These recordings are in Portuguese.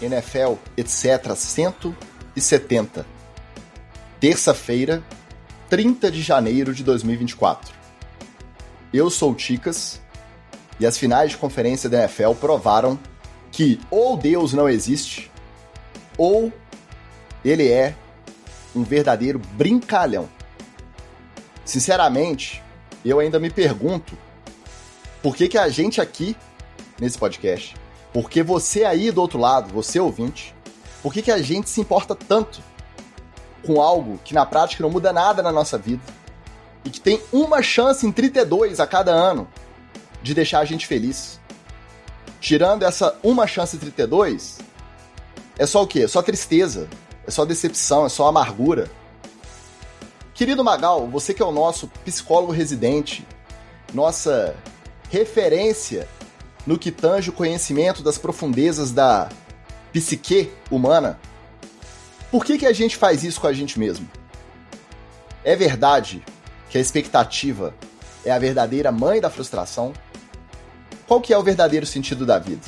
NFL, etc. 170. Terça-feira, 30 de janeiro de 2024. Eu sou o Ticas e as finais de conferência da NFL provaram que ou Deus não existe ou ele é um verdadeiro brincalhão. Sinceramente, eu ainda me pergunto por que, que a gente aqui, nesse podcast, por que você aí do outro lado, você ouvinte, por que, que a gente se importa tanto com algo que na prática não muda nada na nossa vida e que tem uma chance em 32 a cada ano de deixar a gente feliz. Tirando essa uma chance em 32, é só o quê? É só tristeza, é só decepção, é só amargura. Querido Magal, você que é o nosso psicólogo residente, nossa referência no que tange o conhecimento das profundezas da psique humana, por que, que a gente faz isso com a gente mesmo? É verdade que a expectativa é a verdadeira mãe da frustração? Qual que é o verdadeiro sentido da vida?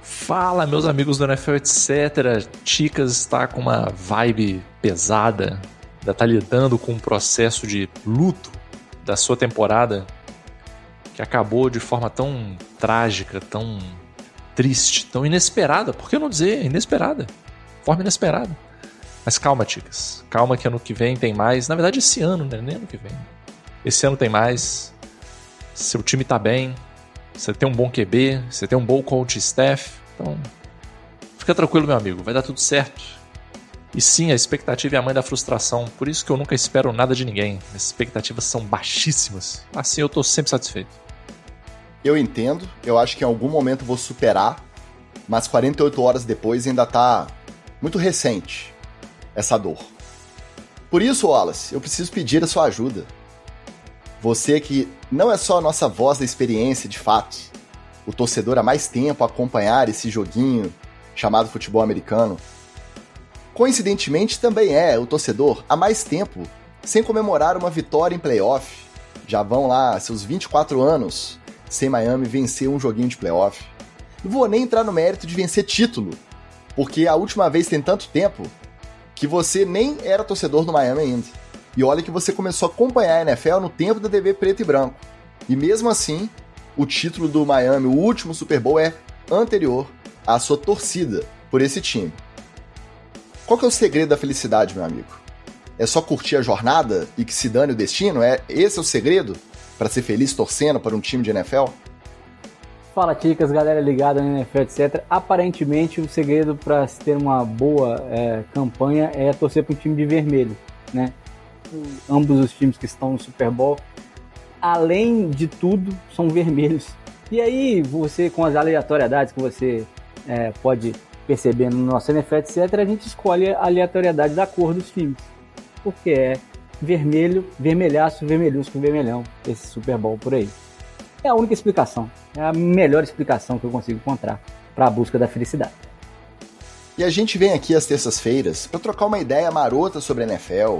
Fala, meus amigos do NFL, etc. Ticas está com uma vibe pesada, ainda está lidando com um processo de luto da sua temporada que acabou de forma tão trágica, tão triste, tão inesperada. Por que não dizer inesperada? Forma inesperada. Mas calma, Ticas. Calma que ano que vem tem mais. Na verdade, esse ano, né? Nem ano que vem. Esse ano tem mais. Seu time tá bem. Você tem um bom QB. Você tem um bom coach staff. Então, fica tranquilo, meu amigo. Vai dar tudo certo. E sim, a expectativa é a mãe da frustração. Por isso que eu nunca espero nada de ninguém. As expectativas são baixíssimas. Assim eu tô sempre satisfeito. Eu entendo. Eu acho que em algum momento vou superar. Mas 48 horas depois ainda tá muito recente essa dor. Por isso, Wallace, eu preciso pedir a sua ajuda. Você que não é só a nossa voz da experiência de fato, o torcedor há mais tempo a acompanhar esse joguinho chamado futebol americano. Coincidentemente, também é o torcedor há mais tempo sem comemorar uma vitória em playoff. Já vão lá seus 24 anos sem Miami vencer um joguinho de playoff. Não vou nem entrar no mérito de vencer título, porque a última vez tem tanto tempo que você nem era torcedor do Miami ainda. E olha que você começou a acompanhar a NFL no tempo da TV preto e branco. E mesmo assim, o título do Miami, o último Super Bowl, é anterior à sua torcida por esse time. Qual que é o segredo da felicidade, meu amigo? É só curtir a jornada e que se dane o destino? É esse é o segredo para ser feliz torcendo para um time de NFL? Fala, Ticas, galera ligada no NFL, etc. Aparentemente, o segredo para ter uma boa é, campanha é torcer para um time de vermelho, né? Ambos os times que estão no Super Bowl, além de tudo, são vermelhos. E aí, você, com as aleatoriedades que você é, pode perceber no nosso NFL, etc., a gente escolhe a aleatoriedade da cor dos times. Porque é vermelho, vermelhaço, vermelhusco, vermelhão, esse Super Bowl por aí. É a única explicação. É a melhor explicação que eu consigo encontrar para a busca da felicidade. E a gente vem aqui às terças-feiras para trocar uma ideia marota sobre a NFL.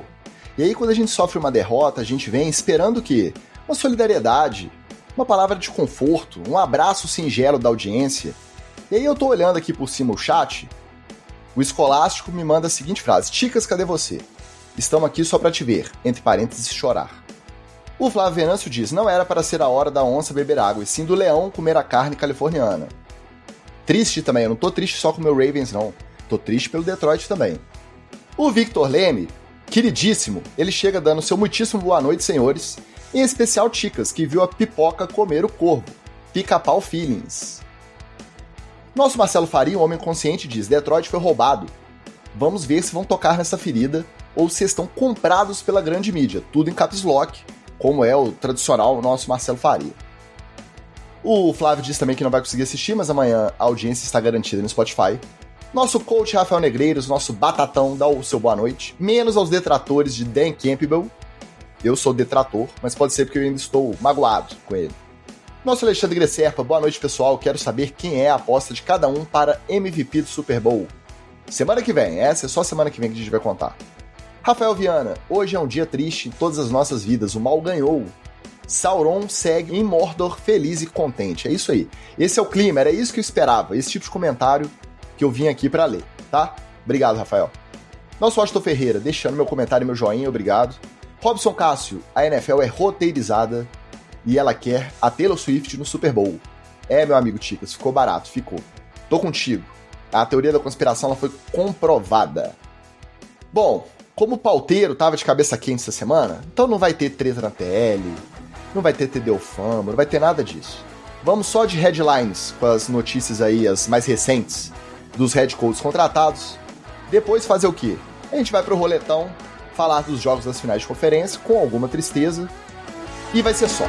E aí, quando a gente sofre uma derrota, a gente vem esperando que uma solidariedade, uma palavra de conforto, um abraço singelo da audiência. E aí eu tô olhando aqui por cima o chat, o escolástico me manda a seguinte frase: Ticas, cadê você? Estamos aqui só para te ver, entre parênteses, chorar. O Flávio Venâncio diz: não era para ser a hora da onça beber água, e sim do leão comer a carne californiana. Triste também, eu não tô triste só com o meu Ravens, não. Tô triste pelo Detroit também. O Victor Leme, queridíssimo, ele chega dando seu muitíssimo boa noite, senhores, em especial Ticas, que viu a pipoca comer o corvo. Pica-pau feelings. Nosso Marcelo Faria, um homem consciente, diz: Detroit foi roubado. Vamos ver se vão tocar nessa ferida ou se estão comprados pela grande mídia. Tudo em caps lock como é o tradicional nosso Marcelo Faria. O Flávio disse também que não vai conseguir assistir, mas amanhã a audiência está garantida no Spotify. Nosso coach Rafael Negreiros, nosso batatão, dá o seu boa noite. Menos aos detratores de Dan Campbell. Eu sou detrator, mas pode ser porque eu ainda estou magoado com ele. Nosso Alexandre Gresserpa, boa noite pessoal. Quero saber quem é a aposta de cada um para MVP do Super Bowl. Semana que vem, essa é só semana que vem que a gente vai contar. Rafael Viana, hoje é um dia triste em todas as nossas vidas. O mal ganhou. Sauron segue em Mordor feliz e contente. É isso aí. Esse é o clima, era isso que eu esperava. Esse tipo de comentário que eu vim aqui para ler, tá? Obrigado, Rafael. Nosso Washington Ferreira, deixando meu comentário e meu joinha, obrigado. Robson Cássio, a NFL é roteirizada e ela quer a Taylor Swift no Super Bowl. É, meu amigo Ticas, ficou barato, ficou. Tô contigo. A teoria da conspiração ela foi comprovada. Bom, como o pauteiro tava de cabeça quente essa semana, então não vai ter treta na TL, não vai ter TD Fama, não vai ter nada disso. Vamos só de headlines com as notícias aí, as mais recentes, dos head coaches contratados. Depois fazer o quê? A gente vai pro roletão falar dos jogos das finais de conferência com alguma tristeza. E vai ser só.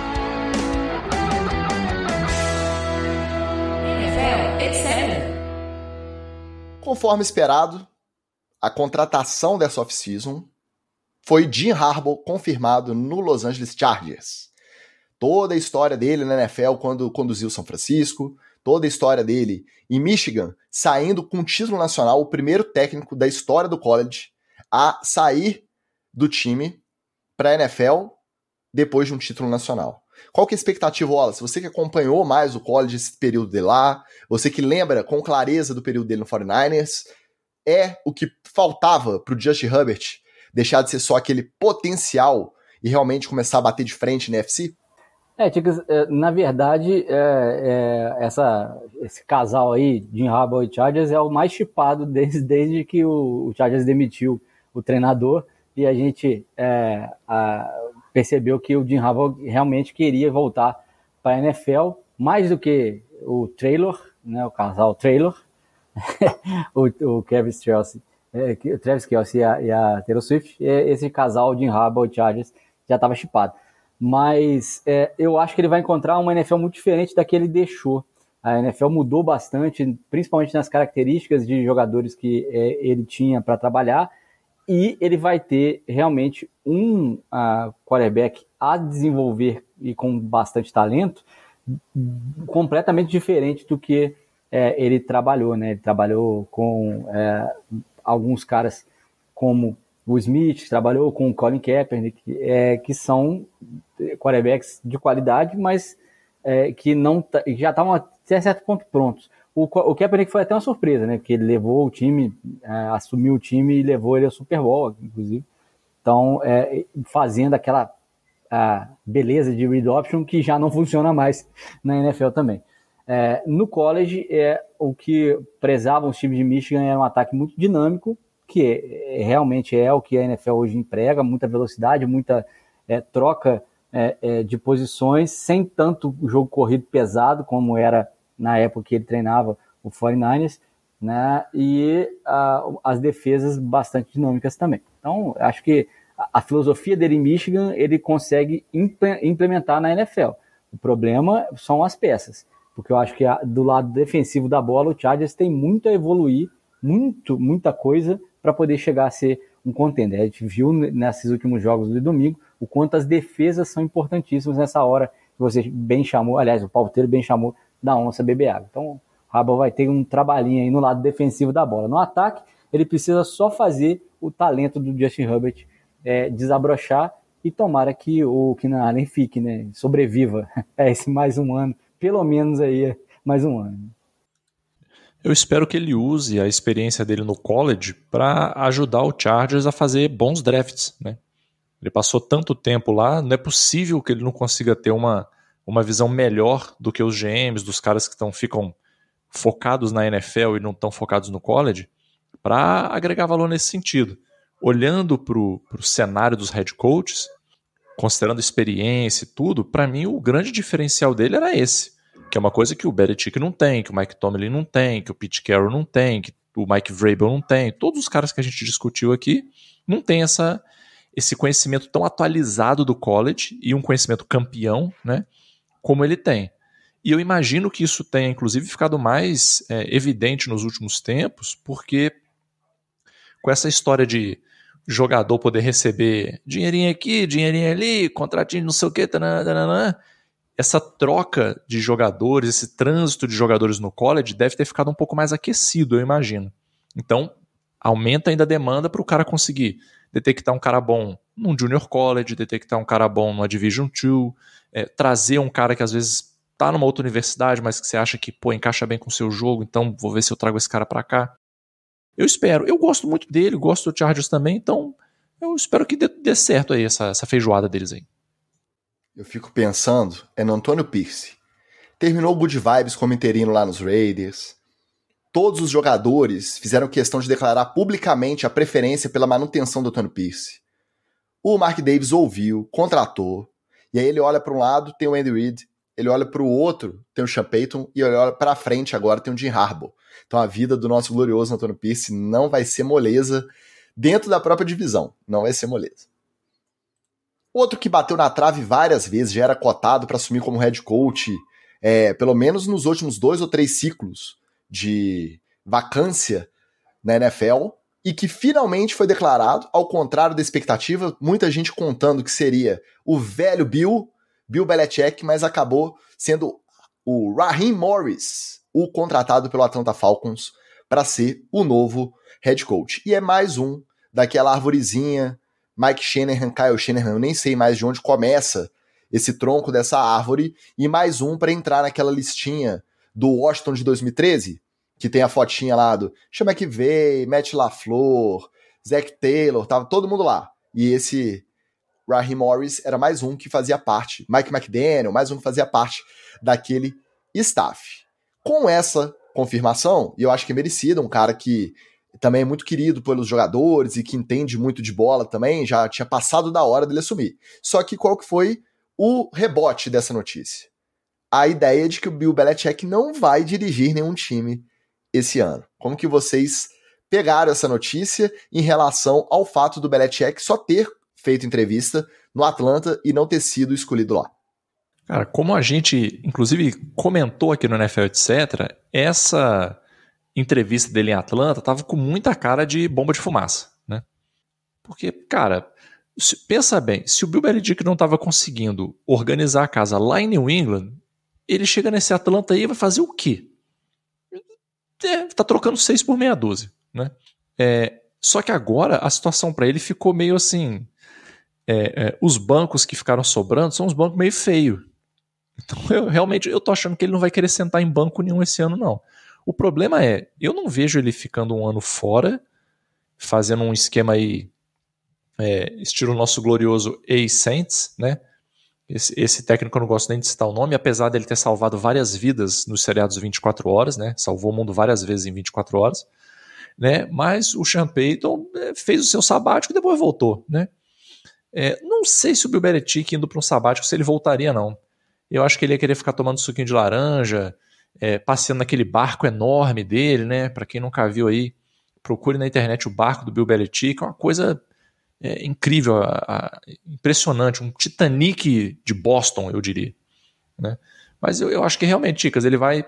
Conforme esperado, a contratação dessa off-season foi Jim Harbaugh confirmado no Los Angeles Chargers. Toda a história dele na NFL quando conduziu São Francisco, toda a história dele em Michigan, saindo com título nacional, o primeiro técnico da história do college a sair do time para a NFL depois de um título nacional. Qual que é a expectativa, Wallace? Você que acompanhou mais o college esse período de lá, você que lembra com clareza do período dele no 49ers, é o que faltava para o Justin Herbert deixar de ser só aquele potencial e realmente começar a bater de frente na FC? É, é, na verdade, é, é, essa, esse casal aí, Jim Harbaugh e Chargers, é o mais chipado desde, desde que o, o Chargers demitiu o treinador e a gente é, a, percebeu que o Jim Harbaugh realmente queria voltar para a NFL, mais do que o Traylor, né, o casal Traylor, o, o Kevin Strauss, é, o Travis Kelsey e a, e a Taylor Swift, esse casal Jim Harbaugh e Chargers já estava chipado mas é, eu acho que ele vai encontrar uma NFL muito diferente da que ele deixou. A NFL mudou bastante, principalmente nas características de jogadores que é, ele tinha para trabalhar, e ele vai ter realmente um uh, quarterback a desenvolver e com bastante talento, completamente diferente do que é, ele trabalhou. Né? Ele trabalhou com é, alguns caras como o Smith, trabalhou com o Colin Kaepernick, é, que são quarterbacks de qualidade, mas é, que não já estavam até certo ponto prontos. O, o Kaepernick foi até uma surpresa, né? Porque ele levou o time, é, assumiu o time e levou ele ao Super Bowl, inclusive. Então, é, fazendo aquela beleza de read option que já não funciona mais na NFL também. É, no college, é, o que prezavam os times de Michigan era um ataque muito dinâmico, que é, realmente é o que a NFL hoje emprega, muita velocidade, muita é, troca é, é, de posições, sem tanto jogo corrido pesado como era na época que ele treinava o 49ers, né, e a, as defesas bastante dinâmicas também. Então, acho que a, a filosofia dele em Michigan ele consegue implementar na NFL. O problema são as peças, porque eu acho que do lado defensivo da bola o Chargers tem muito a evoluir, muito, muita coisa para poder chegar a ser um contender. A gente viu nesses últimos jogos do domingo o quanto as defesas são importantíssimas nessa hora que você bem chamou, aliás, o Pauteiro bem chamou da onça beber água. Então, o vai ter um trabalhinho aí no lado defensivo da bola. No ataque, ele precisa só fazer o talento do Justin Herbert é, desabrochar e tomara que o Keenan Allen fique, né, sobreviva a esse mais um ano, pelo menos aí mais um ano. Eu espero que ele use a experiência dele no college para ajudar o Chargers a fazer bons drafts, né? Ele passou tanto tempo lá, não é possível que ele não consiga ter uma, uma visão melhor do que os GMs, dos caras que tão, ficam focados na NFL e não estão focados no college, para agregar valor nesse sentido. Olhando para o cenário dos head coaches, considerando experiência e tudo, para mim o grande diferencial dele era esse que é uma coisa que o Belichick não tem, que o Mike Tomlin não tem, que o Pete Carroll não tem, que o Mike Vrabel não tem. Todos os caras que a gente discutiu aqui não tem essa, esse conhecimento tão atualizado do college e um conhecimento campeão, né, como ele tem. E eu imagino que isso tenha, inclusive, ficado mais é, evidente nos últimos tempos, porque com essa história de jogador poder receber dinheirinho aqui, dinheirinho ali, contratinho não sei o que, tanana, essa troca de jogadores, esse trânsito de jogadores no college deve ter ficado um pouco mais aquecido, eu imagino. Então, aumenta ainda a demanda para o cara conseguir detectar um cara bom num junior college, detectar um cara bom numa Division 2, é, trazer um cara que às vezes tá numa outra universidade, mas que você acha que, pô, encaixa bem com o seu jogo, então vou ver se eu trago esse cara para cá. Eu espero. Eu gosto muito dele, gosto do Chargers também, então eu espero que dê, dê certo aí essa, essa feijoada deles aí. Eu fico pensando é no Antônio Pierce. Terminou o good vibes como interino lá nos Raiders. Todos os jogadores fizeram questão de declarar publicamente a preferência pela manutenção do Antônio Pierce. O Mark Davis ouviu, contratou, e aí ele olha para um lado, tem o Andy Reid, ele olha para o outro, tem o Sean Payton, e ele olha para frente agora, tem o Jim Harbaugh. Então a vida do nosso glorioso Antônio Pierce não vai ser moleza dentro da própria divisão, não vai ser moleza. Outro que bateu na trave várias vezes, já era cotado para assumir como head coach, é, pelo menos nos últimos dois ou três ciclos de vacância na NFL, e que finalmente foi declarado, ao contrário da expectativa, muita gente contando que seria o velho Bill, Bill Belichick, mas acabou sendo o Raheem Morris, o contratado pelo Atlanta Falcons para ser o novo head coach. E é mais um daquela arvorezinha, Mike Shanahan, Kyle Shanahan, eu nem sei mais de onde começa esse tronco dessa árvore, e mais um para entrar naquela listinha do Washington de 2013, que tem a fotinha lá do Chama que veio, Matt LaFleur, Zach Taylor, tava todo mundo lá. E esse Raheem Morris era mais um que fazia parte, Mike McDaniel, mais um que fazia parte daquele staff. Com essa confirmação, e eu acho que é merecida, um cara que também é muito querido pelos jogadores e que entende muito de bola também, já tinha passado da hora dele assumir. Só que qual que foi o rebote dessa notícia? A ideia de que o Bill Belichick não vai dirigir nenhum time esse ano. Como que vocês pegaram essa notícia em relação ao fato do Belichick só ter feito entrevista no Atlanta e não ter sido escolhido lá? Cara, como a gente, inclusive, comentou aqui no NFL, etc., essa entrevista dele em Atlanta tava com muita cara de bomba de fumaça, né? Porque, cara, pensa bem, se o Bill Belichick não estava conseguindo organizar a casa lá em New England, ele chega nesse Atlanta aí e vai fazer o quê? É, tá trocando seis por meia dúzia, né? É, só que agora a situação para ele ficou meio assim. É, é, os bancos que ficaram sobrando são uns bancos meio feios. Então eu realmente eu tô achando que ele não vai querer sentar em banco nenhum esse ano, não. O problema é, eu não vejo ele ficando um ano fora, fazendo um esquema aí, é, estilo nosso glorioso A-Saints, né? Esse, esse, técnico eu não gosto nem de citar o nome, apesar dele ter salvado várias vidas nos seriados 24 horas, né? Salvou o mundo várias vezes em 24 horas, né? Mas o Sean Payton é, fez o seu sabático e depois voltou, né? É, não sei se o Bill Belichick indo para um sabático se ele voltaria não. Eu acho que ele ia querer ficar tomando suquinho de laranja, é, passeando naquele barco enorme dele, né? Para quem nunca viu aí, procure na internet o barco do Bill Belichick, é uma coisa é, incrível, a, a, impressionante, um Titanic de Boston, eu diria. Né? Mas eu, eu acho que realmente, Ticas, ele vai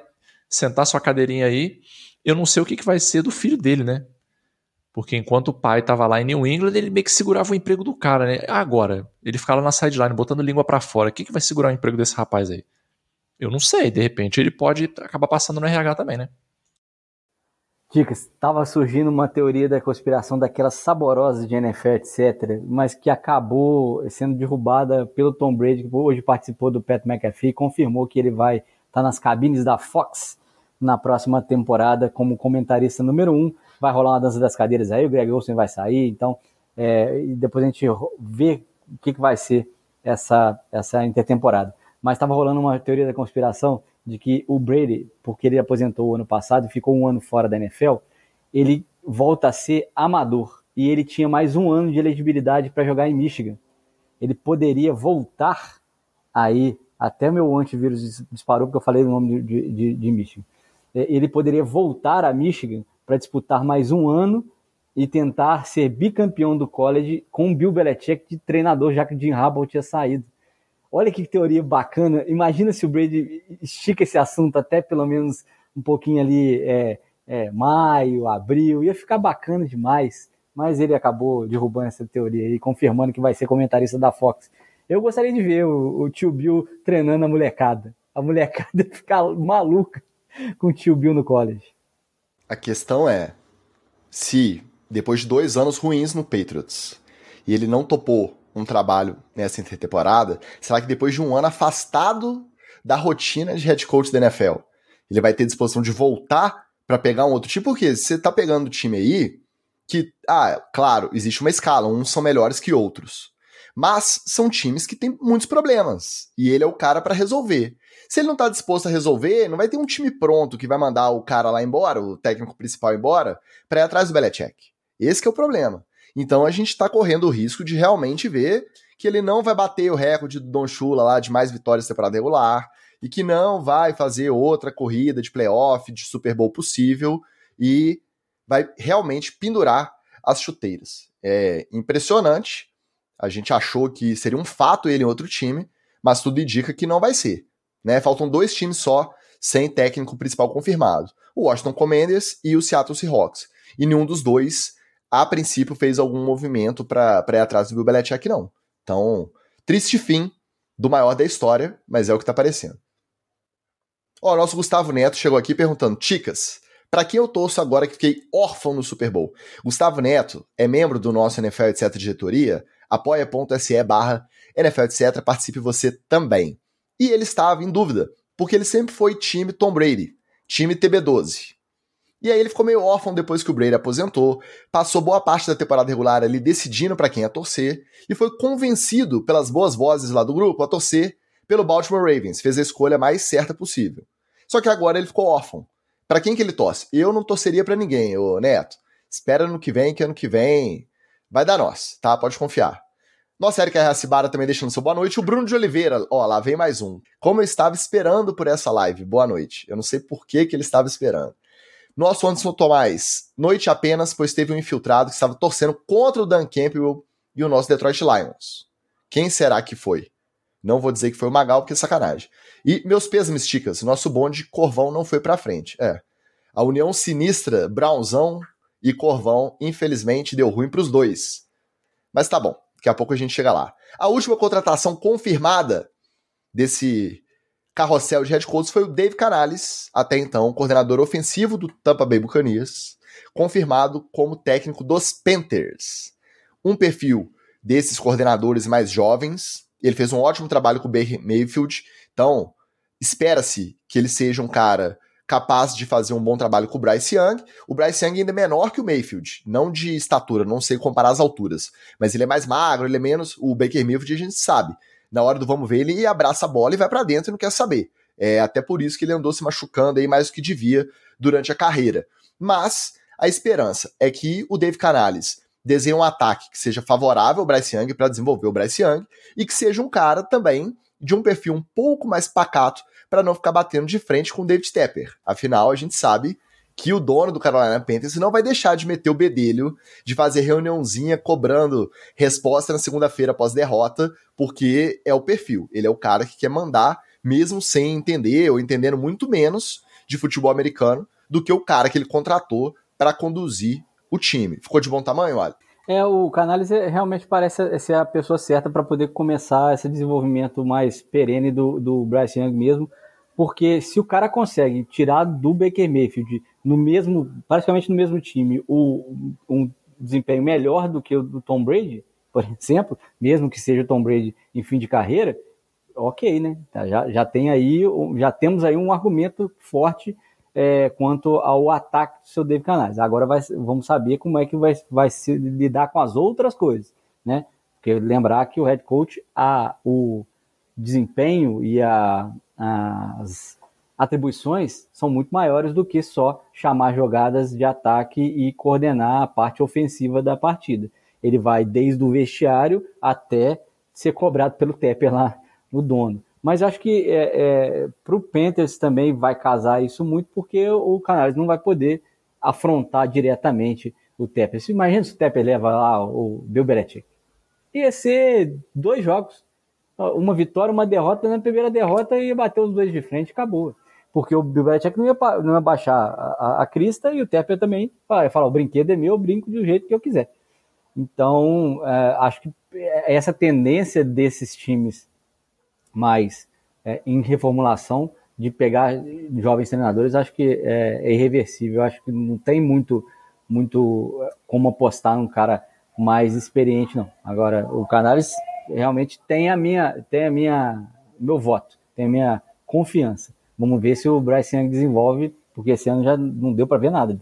sentar sua cadeirinha aí. Eu não sei o que, que vai ser do filho dele, né? Porque enquanto o pai estava lá em New England, ele meio que segurava o emprego do cara, né? Agora, ele ficava na sideline, botando língua para fora. O que, que vai segurar o emprego desse rapaz aí? Eu não sei, de repente ele pode acabar passando no RH também, né? Dicas, estava surgindo uma teoria da conspiração daquelas saborosas de NFL, etc., mas que acabou sendo derrubada pelo Tom Brady, que hoje participou do Pat McAfee, confirmou que ele vai estar tá nas cabines da Fox na próxima temporada como comentarista número um. Vai rolar uma dança das cadeiras aí, o Greg Olsen vai sair, então é, e depois a gente vê o que, que vai ser essa, essa intertemporada. Mas estava rolando uma teoria da conspiração de que o Brady, porque ele aposentou o ano passado e ficou um ano fora da NFL, ele volta a ser amador e ele tinha mais um ano de elegibilidade para jogar em Michigan. Ele poderia voltar aí, até meu antivírus disparou porque eu falei o nome de, de, de Michigan. É, ele poderia voltar a Michigan para disputar mais um ano e tentar ser bicampeão do college com o Bill Belichick de treinador, já que o Jim Harbaugh tinha saído. Olha que teoria bacana. Imagina se o Brady estica esse assunto até pelo menos um pouquinho ali, é, é, maio, abril. Ia ficar bacana demais. Mas ele acabou derrubando essa teoria e confirmando que vai ser comentarista da Fox. Eu gostaria de ver o, o tio Bill treinando a molecada. A molecada ficar maluca com o tio Bill no college. A questão é: se depois de dois anos ruins no Patriots e ele não topou um trabalho nessa intertemporada, será que depois de um ano afastado da rotina de head coach da NFL. Ele vai ter disposição de voltar para pegar um outro time, porque você tá pegando o time aí que, ah, claro, existe uma escala, uns são melhores que outros. Mas são times que têm muitos problemas e ele é o cara para resolver. Se ele não tá disposto a resolver, não vai ter um time pronto que vai mandar o cara lá embora, o técnico principal embora, para ir atrás do Belichick. Esse é o problema. Então a gente tá correndo o risco de realmente ver que ele não vai bater o recorde do Don Shula lá de mais vitórias temporada regular e que não vai fazer outra corrida de playoff, de Super Bowl possível e vai realmente pendurar as chuteiras. É impressionante. A gente achou que seria um fato ele em outro time, mas tudo indica que não vai ser. Né? Faltam dois times só sem técnico principal confirmado: o Washington Commanders e o Seattle Seahawks. E nenhum dos dois, a princípio, fez algum movimento para ir atrás do Bill Belichick, não. Então, triste fim do maior da história, mas é o que está aparecendo. Ó, nosso Gustavo Neto chegou aqui perguntando: Ticas, para quem eu torço agora que fiquei órfão no Super Bowl? Gustavo Neto é membro do nosso NFL etc diretoria, apoia.se barra NFL etc, participe você também. E ele estava em dúvida, porque ele sempre foi time Tom Brady, time TB12. E aí ele ficou meio órfão depois que o Brady aposentou, passou boa parte da temporada regular ali decidindo para quem ia torcer, e foi convencido pelas boas vozes lá do grupo a torcer pelo Baltimore Ravens, fez a escolha mais certa possível. Só que agora ele ficou órfão. Para quem que ele torce? Eu não torceria para ninguém, ô Neto. Espera no que vem, que ano que vem vai dar nós, tá? Pode confiar. Nossa Erika Racibara também deixando seu boa noite. O Bruno de Oliveira, ó, lá vem mais um. Como eu estava esperando por essa live. Boa noite. Eu não sei por que, que ele estava esperando. Nosso Anderson Tomás, noite apenas, pois teve um infiltrado que estava torcendo contra o Dan Campbell e o nosso Detroit Lions. Quem será que foi? Não vou dizer que foi o Magal, porque é sacanagem. E meus pêsames, Ticas, nosso bonde Corvão não foi pra frente. É. A união sinistra, Brownzão e Corvão, infelizmente, deu ruim pros dois. Mas tá bom. Daqui a pouco a gente chega lá. A última contratação confirmada desse carrossel de head coaches foi o Dave Canales, até então coordenador ofensivo do Tampa Bay Buccaneers, confirmado como técnico dos Panthers. Um perfil desses coordenadores mais jovens. Ele fez um ótimo trabalho com o Baker Mayfield, então espera-se que ele seja um cara capaz de fazer um bom trabalho com o Bryce Young. O Bryce Young ainda é menor que o Mayfield, não de estatura, não sei comparar as alturas, mas ele é mais magro, ele é menos. O Baker Mayfield a gente sabe. Na hora do vamos ver, ele abraça a bola e vai para dentro e não quer saber. É até por isso que ele andou se machucando aí mais do que devia durante a carreira. Mas a esperança é que o Dave Canales desenhe um ataque que seja favorável ao Bryce Young para desenvolver o Bryce Young e que seja um cara também de um perfil um pouco mais pacato para não ficar batendo de frente com o David Tepper. Afinal, a gente sabe que o dono do Carolina Panthers não vai deixar de meter o bedelho, de fazer reuniãozinha cobrando resposta na segunda-feira após derrota, porque é o perfil. Ele é o cara que quer mandar, mesmo sem entender ou entendendo muito menos de futebol americano do que o cara que ele contratou para conduzir o time. Ficou de bom tamanho, olha? É, o Canales realmente parece ser a pessoa certa para poder começar esse desenvolvimento mais perene do, do Bryce Young mesmo, porque se o cara consegue tirar do Baker Mayfield no mesmo, praticamente no mesmo time, o, um desempenho melhor do que o do Tom Brady, por exemplo, mesmo que seja o Tom Brady em fim de carreira, ok, né? Tá, já, já tem aí, já temos aí um argumento forte é, quanto ao ataque do seu David Canales. Agora vai, vamos saber como é que vai, vai se lidar com as outras coisas, né? Porque lembrar que o head coach, a, o desempenho e a, as atribuições são muito maiores do que só chamar jogadas de ataque e coordenar a parte ofensiva da partida. Ele vai desde o vestiário até ser cobrado pelo Tepper lá no dono. Mas acho que é, é, para o Panthers também vai casar isso muito, porque o Canales não vai poder afrontar diretamente o Tepper. Imagina se o Tepper leva lá o Bill Belichick. Ia ser dois jogos uma vitória, uma derrota, na primeira derrota ia bater os dois de frente acabou. Porque o Belichick não ia, não ia baixar a, a, a crista e o Tepper também ia falar, o brinquedo é meu, eu brinco do jeito que eu quiser. Então, é, acho que essa tendência desses times mais é, em reformulação de pegar jovens treinadores, acho que é, é irreversível. Acho que não tem muito, muito é, como apostar num cara mais experiente, não. Agora, o Canales realmente tem a minha, tem a minha, meu voto, tem a minha confiança. Vamos ver se o Bryce Young desenvolve, porque esse ano já não deu para ver nada.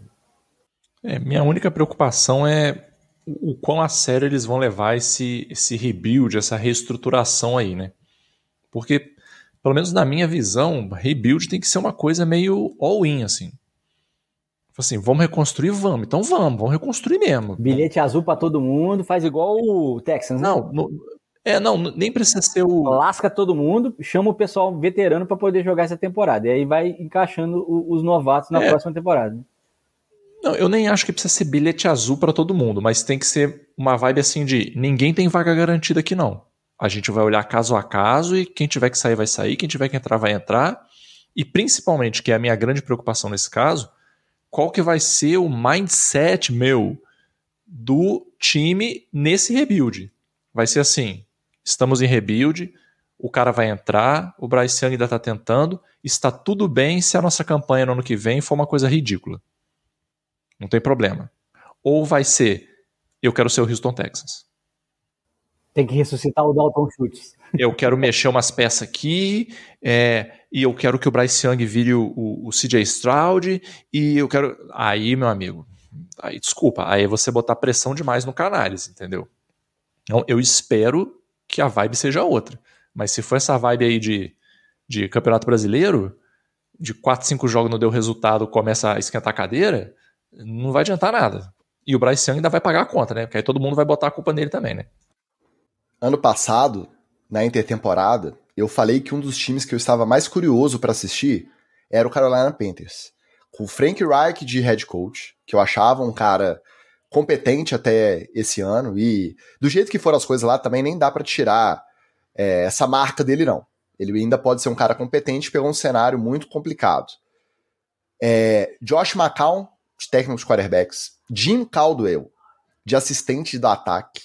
É, minha única preocupação é o quão a sério eles vão levar esse, esse rebuild, essa reestruturação aí, né? Porque, pelo menos na minha visão, rebuild tem que ser uma coisa meio all-in, assim. Assim, vamos reconstruir? Vamos. Então vamos, vamos reconstruir mesmo. Bilhete azul para todo mundo, faz igual o Texans, né? Não, no, é, não, nem precisa ser o. Lasca todo mundo, chama o pessoal veterano para poder jogar essa temporada. E aí vai encaixando os novatos na é. próxima temporada. Não, eu nem acho que precisa ser bilhete azul para todo mundo, mas tem que ser uma vibe assim de ninguém tem vaga garantida aqui não. A gente vai olhar caso a caso e quem tiver que sair vai sair, quem tiver que entrar vai entrar. E principalmente, que é a minha grande preocupação nesse caso, qual que vai ser o mindset meu do time nesse rebuild? Vai ser assim, estamos em rebuild, o cara vai entrar, o Bryce Young ainda está tentando, está tudo bem se a nossa campanha no ano que vem for uma coisa ridícula. Não tem problema. Ou vai ser, eu quero ser o Houston Texans. Tem que ressuscitar o Dalton Schultz. Eu quero mexer umas peças aqui, é, e eu quero que o Bryce Young vire o, o, o, CJ Stroud, e eu quero. Aí, meu amigo, aí desculpa, aí é você botar pressão demais no Canales, entendeu? Então, eu espero que a vibe seja outra. Mas se for essa vibe aí de, de Campeonato Brasileiro, de 4, 5 jogos não deu resultado, começa a esquentar a cadeira, não vai adiantar nada. E o Bryce Young ainda vai pagar a conta, né? Porque aí todo mundo vai botar a culpa nele também, né? Ano passado, na intertemporada, eu falei que um dos times que eu estava mais curioso para assistir era o Carolina Panthers. Com o Frank Reich de head coach, que eu achava um cara competente até esse ano, e do jeito que foram as coisas lá, também nem dá para tirar é, essa marca dele, não. Ele ainda pode ser um cara competente, pegou um cenário muito complicado. É, Josh McCown de técnicos quarterbacks, Jim Caldwell, de assistente do ataque.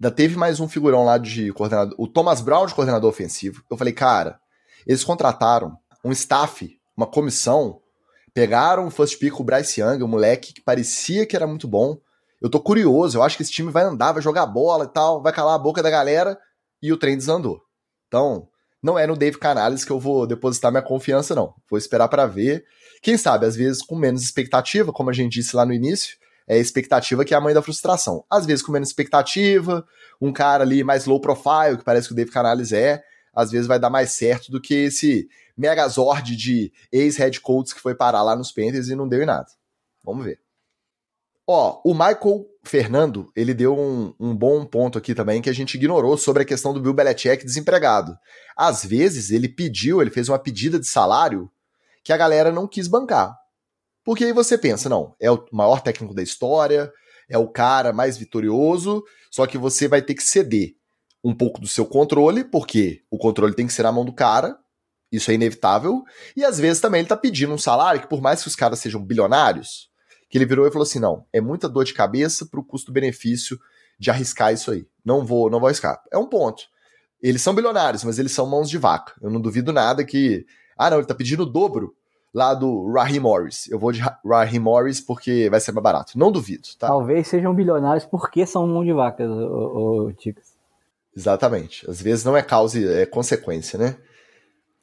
Ainda teve mais um figurão lá de coordenador, o Thomas Brown de coordenador ofensivo. Eu falei, cara, eles contrataram um staff, uma comissão, pegaram o first pick, o Bryce Young, o moleque que parecia que era muito bom. Eu tô curioso, eu acho que esse time vai andar, vai jogar bola e tal, vai calar a boca da galera e o trem desandou. Então, não é no Dave Canales que eu vou depositar minha confiança, não. Vou esperar para ver. Quem sabe, às vezes com menos expectativa, como a gente disse lá no início, é expectativa que é a mãe da frustração. Às vezes com menos expectativa, um cara ali mais low profile, que parece que o Dave Canales é, às vezes vai dar mais certo do que esse megazord de ex-head coaches que foi parar lá nos Panthers e não deu em nada. Vamos ver. Ó, o Michael Fernando, ele deu um, um, bom ponto aqui também que a gente ignorou sobre a questão do Bill Belichick desempregado. Às vezes ele pediu, ele fez uma pedida de salário que a galera não quis bancar. Porque aí você pensa, não, é o maior técnico da história, é o cara mais vitorioso, só que você vai ter que ceder um pouco do seu controle, porque o controle tem que ser na mão do cara, isso é inevitável, e às vezes também ele tá pedindo um salário que, por mais que os caras sejam bilionários, que ele virou e falou assim: não, é muita dor de cabeça pro custo-benefício de arriscar isso aí. Não vou, não vou arriscar. É um ponto. Eles são bilionários, mas eles são mãos de vaca. Eu não duvido nada que ah, não, ele tá pedindo o dobro lá do Raheem Morris. Eu vou de Raheem Morris porque vai ser mais barato. Não duvido, tá? Talvez sejam bilionários porque são mão de vacas, ô, ô, Ticas. Exatamente. Às vezes não é causa, é consequência, né?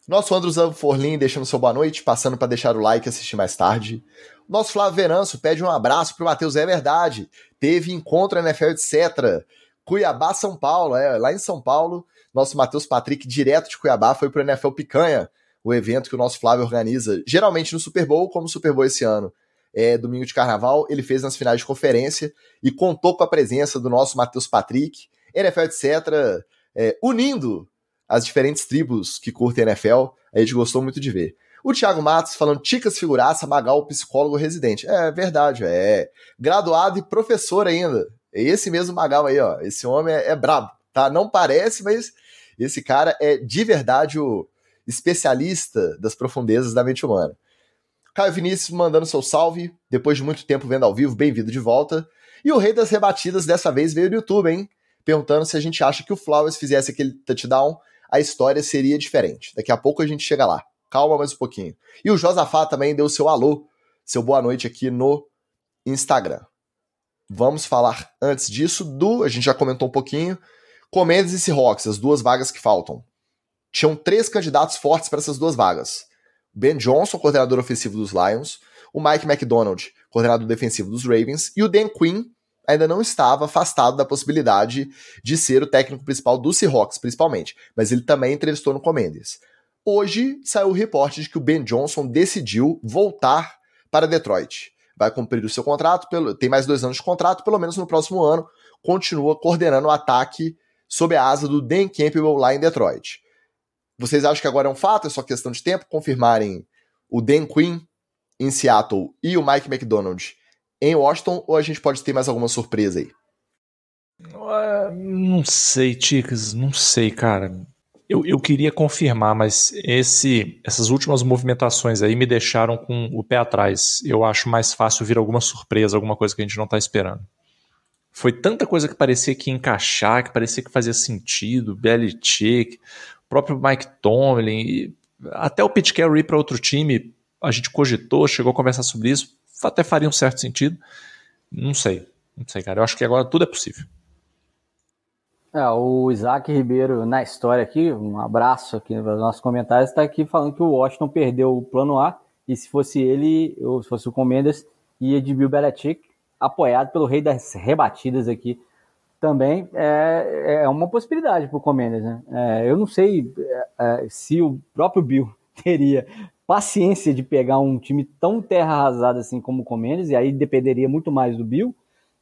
Nosso Andros Forlin deixando seu boa noite, passando para deixar o like e assistir mais tarde. Nosso Flávio Veranço pede um abraço pro Matheus, é verdade. Teve encontro NFL, etc. Cuiabá, São Paulo, é, lá em São Paulo. Nosso Matheus Patrick, direto de Cuiabá, foi pro NFL Picanha o evento que o nosso Flávio organiza, geralmente no Super Bowl, como o Super Bowl esse ano é domingo de carnaval, ele fez nas finais de conferência e contou com a presença do nosso Matheus Patrick, NFL, etc., é, unindo as diferentes tribos que curtem NFL. A gente gostou muito de ver. O Thiago Matos falando Ticas Figuraça, Magal, psicólogo residente. É verdade, é graduado e professor ainda. É esse mesmo Magal aí, ó. Esse homem é, é brabo, tá? Não parece, mas esse cara é de verdade o, especialista das profundezas da mente humana. Caio Vinícius mandando seu salve, depois de muito tempo vendo ao vivo, bem-vindo de volta. E o rei das rebatidas dessa vez veio do YouTube, hein? Perguntando se a gente acha que o Flowers fizesse aquele touchdown, a história seria diferente. Daqui a pouco a gente chega lá. Calma mais um pouquinho. E o Josafá também deu seu alô, seu boa noite aqui no Instagram. Vamos falar antes disso do. A gente já comentou um pouquinho. Comandos e Seahawks, as duas vagas que faltam. tinham três candidatos fortes para essas duas vagas. Ben Johnson, coordenador ofensivo dos Lions, o Mike McDonald, coordenador defensivo dos Ravens, e o Dan Quinn ainda não estava afastado da possibilidade de ser o técnico principal do Seahawks, principalmente, mas ele também entrevistou no Commanders. Hoje saiu o reporte de que o Ben Johnson decidiu voltar para Detroit. Vai cumprir o seu contrato, tem mais dois anos de contrato, pelo menos no próximo ano, continua coordenando o ataque sob a asa do Dan Campbell lá em Detroit. Vocês acham que agora é um fato, é só questão de tempo confirmarem o Dan Quinn em Seattle e o Mike McDonald em Washington, ou a gente pode ter mais alguma surpresa aí? Uh, não sei, Ticas, não sei, cara. Eu, eu queria confirmar, mas esse, essas últimas movimentações aí me deixaram com o pé atrás. Eu acho mais fácil vir alguma surpresa, alguma coisa que a gente não está esperando. Foi tanta coisa que parecia que ia encaixar, que parecia que fazia sentido. Belichick, o próprio Mike Tomlin, até o Pete Carey para outro time, a gente cogitou, chegou a conversar sobre isso, até faria um certo sentido. Não sei, não sei, cara. Eu acho que agora tudo é possível. É, o Isaac Ribeiro, na história aqui, um abraço aqui nos nossos comentários, está aqui falando que o Washington perdeu o plano A e se fosse ele, ou se fosse o Comendas, ia de Bill Belichick, apoiado pelo rei das rebatidas aqui. Também é, é uma possibilidade para o Comendas, né? É, eu não sei é, é se o próprio Bill teria paciência de pegar um time tão terra arrasada assim como o Comendas, e aí dependeria muito mais do Bill,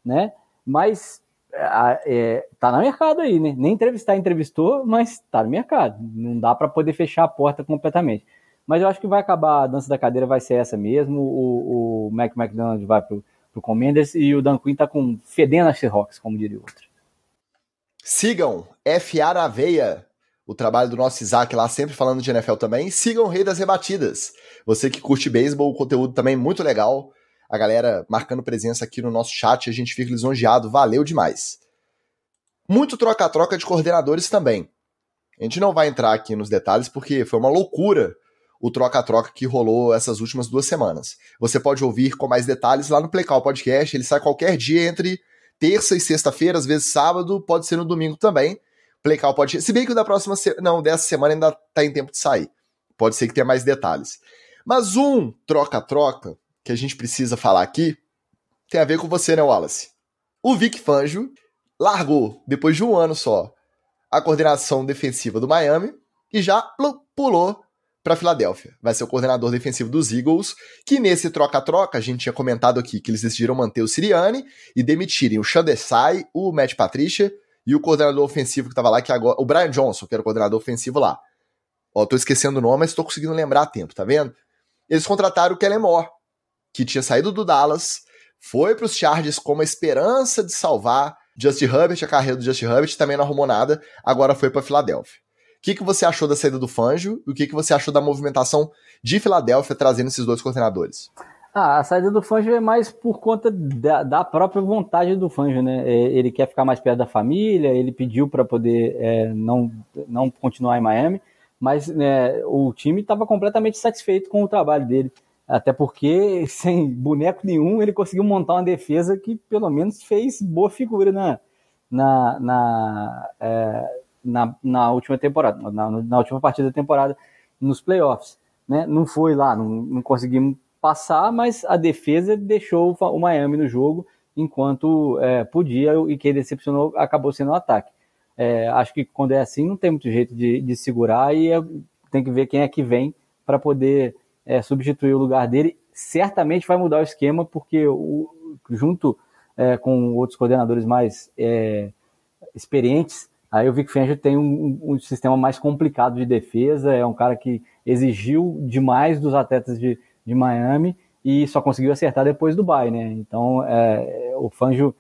né? Mas é, tá no mercado aí, né? Nem entrevistar entrevistou, mas tá no mercado. Não dá para poder fechar a porta completamente. Mas eu acho que vai acabar a dança da cadeira, vai ser essa mesmo. O, o Mac McDonald vai pro, pro Commanders e o Dan Quinn tá com fedendo a Seahawks, como diria o outro. Sigam FA na veia, o trabalho do nosso Isaac lá, sempre falando de NFL também. Sigam o Rei das Rebatidas. Você que curte beisebol, conteúdo também muito legal a galera marcando presença aqui no nosso chat, a gente fica lisonjeado, valeu demais. Muito troca-troca de coordenadores também. A gente não vai entrar aqui nos detalhes porque foi uma loucura o troca-troca que rolou essas últimas duas semanas. Você pode ouvir com mais detalhes lá no Playcall Podcast, ele sai qualquer dia entre terça e sexta-feira, às vezes sábado, pode ser no domingo também. Playcall Podcast, se bem que o da próxima, não, dessa semana ainda tá em tempo de sair. Pode ser que tenha mais detalhes. Mas um troca-troca que a gente precisa falar aqui tem a ver com você, né, Wallace? O Vic Fangio largou, depois de um ano só, a coordenação defensiva do Miami e já pulou para Filadélfia. Vai ser o coordenador defensivo dos Eagles, que nesse troca-troca, a gente tinha comentado aqui que eles decidiram manter o Siriani e demitirem o Chandesai, o Matt Patricia e o coordenador ofensivo que estava lá, que agora, o Brian Johnson, que era o coordenador ofensivo lá. Ó, tô esquecendo o nome, mas tô conseguindo lembrar a tempo, tá vendo? Eles contrataram o Kellen Moore, que tinha saído do Dallas, foi para os Chargers com a esperança de salvar Justin Herbert, a carreira do Justin Herbert também não arrumou nada, agora foi para Filadélfia. O que, que você achou da saída do Fangio e o que, que você achou da movimentação de Filadélfia trazendo esses dois coordenadores? Ah, a saída do Fangio é mais por conta da, da, própria vontade do Fangio, né? É, ele quer ficar mais perto da família, ele pediu para poder é, não, não continuar em Miami, mas né, o time estava completamente satisfeito com o trabalho dele. Até porque, sem boneco nenhum, ele conseguiu montar uma defesa que pelo menos fez boa figura na, na, na, é, na, na, última temporada, na, na, última partida da temporada, nos playoffs. Né? Não foi lá, não, não conseguimos passar, mas a defesa deixou o Miami no jogo enquanto é, podia e quem decepcionou acabou sendo o ataque. É, acho que quando é assim não tem muito jeito de, de segurar e é, tem que ver quem é que vem para poder é, substituir o lugar dele, certamente vai mudar o esquema, porque o, junto é, com outros coordenadores mais é, experientes, aí o Vic Fangio tem um, um, sistema mais complicado de defesa, é um cara que exigiu demais dos atletas de, de Miami e só conseguiu acertar depois do bye, né? Então, é, o Fangio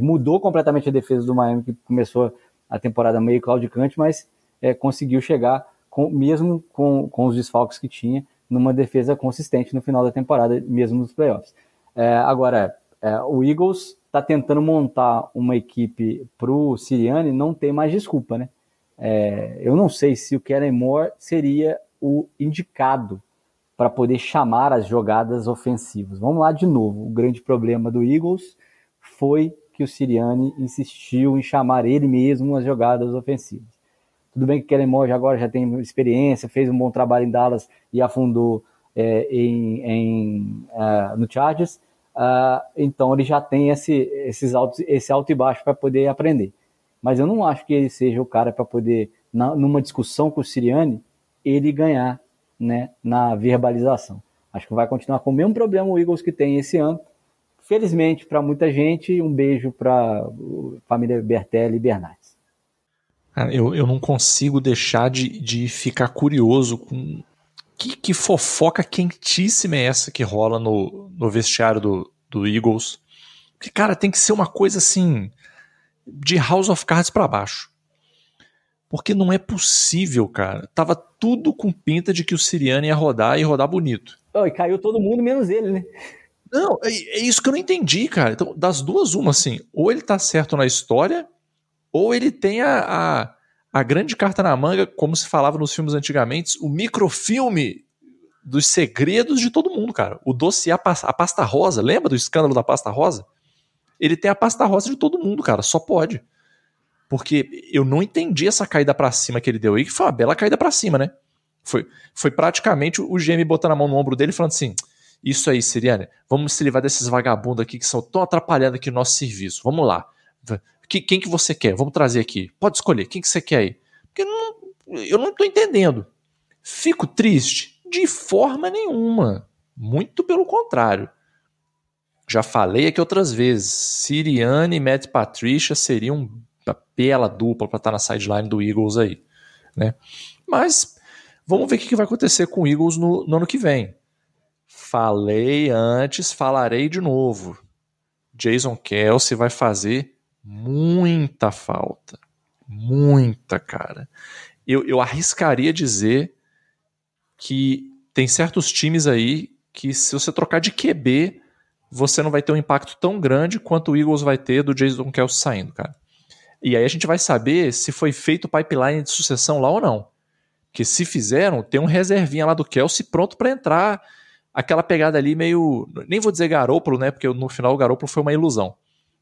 mudou completamente a defesa do Miami, que começou a temporada meio claudicante, mas é, conseguiu chegar, com, mesmo com, com os desfalques que tinha, numa defesa consistente no final da temporada, mesmo nos playoffs. É, agora, é, o Eagles está tentando montar uma equipe para o Sirianni, não tem mais desculpa, né? É, eu não sei se o Kellen Moore seria o indicado para poder chamar as jogadas ofensivas. Vamos lá de novo. O grande problema do Eagles foi que o Sirianni insistiu em chamar ele mesmo as jogadas ofensivas. Tudo bem que Kellen Moore agora já tem experiência, fez um bom trabalho em Dallas e afundou é, em, em uh, no Chargers, uh, então ele já tem esse, esses altos, esse alto e baixo para poder aprender. Mas eu não acho que ele seja o cara para poder, na, numa discussão com o Siriani, ele ganhar né, na verbalização. Acho que vai continuar com o mesmo problema o Eagles que tem esse ano. Felizmente, para muita gente, um beijo para família Bertelli e Bernardes. Eu, eu não consigo deixar de, de ficar curioso com que, que fofoca quentíssima é essa que rola no, no vestiário do, do Eagles. Porque, cara, tem que ser uma coisa assim de House of Cards para baixo. Porque não é possível, cara. Tava tudo com pinta de que o Siriano ia rodar e rodar bonito. Oh, e caiu todo mundo, menos ele, né? Não, é, é, isso que eu não entendi, cara. Então, das duas, uma, assim, ou ele tá certo na história, ou ele tem a, a, a grande carta na manga, como se falava nos filmes antigamente, o microfilme dos segredos de todo mundo, cara. O dossiê, a pasta rosa, lembra do escândalo da pasta rosa? Ele tem a pasta rosa de todo mundo, cara, só pode. Porque eu não entendi essa caída para cima que ele deu aí, que foi uma bela caída para cima, né? Foi, foi praticamente o GM botando a mão no ombro dele falando assim: Isso aí, Siriane, vamos se livrar desses vagabundos aqui que são tão atrapalhando aqui o nosso serviço. Vamos lá. Que, quem que você quer? Vamos trazer aqui. Pode escolher. Quem que você quer aí? Porque não, eu não tô entendendo. Fico triste? De forma nenhuma. Muito pelo contrário. Já falei aqui outras vezes. Siriane e Matt Patricia seriam uma bela dupla para estar tá na sideline do Eagles aí. Né? Mas vamos ver o que vai acontecer com o Eagles no, no ano que vem. Falei antes, falarei de novo. Jason Kelsey vai fazer muita falta. Muita, cara. Eu, eu arriscaria dizer que tem certos times aí que se você trocar de QB, você não vai ter um impacto tão grande quanto o Eagles vai ter do Jason Kelsey saindo, cara. E aí a gente vai saber se foi feito o pipeline de sucessão lá ou não. Que se fizeram, tem um reservinha lá do Kelsey pronto para entrar aquela pegada ali meio. Nem vou dizer Garópolo, né? Porque no final o Garópolo foi uma ilusão.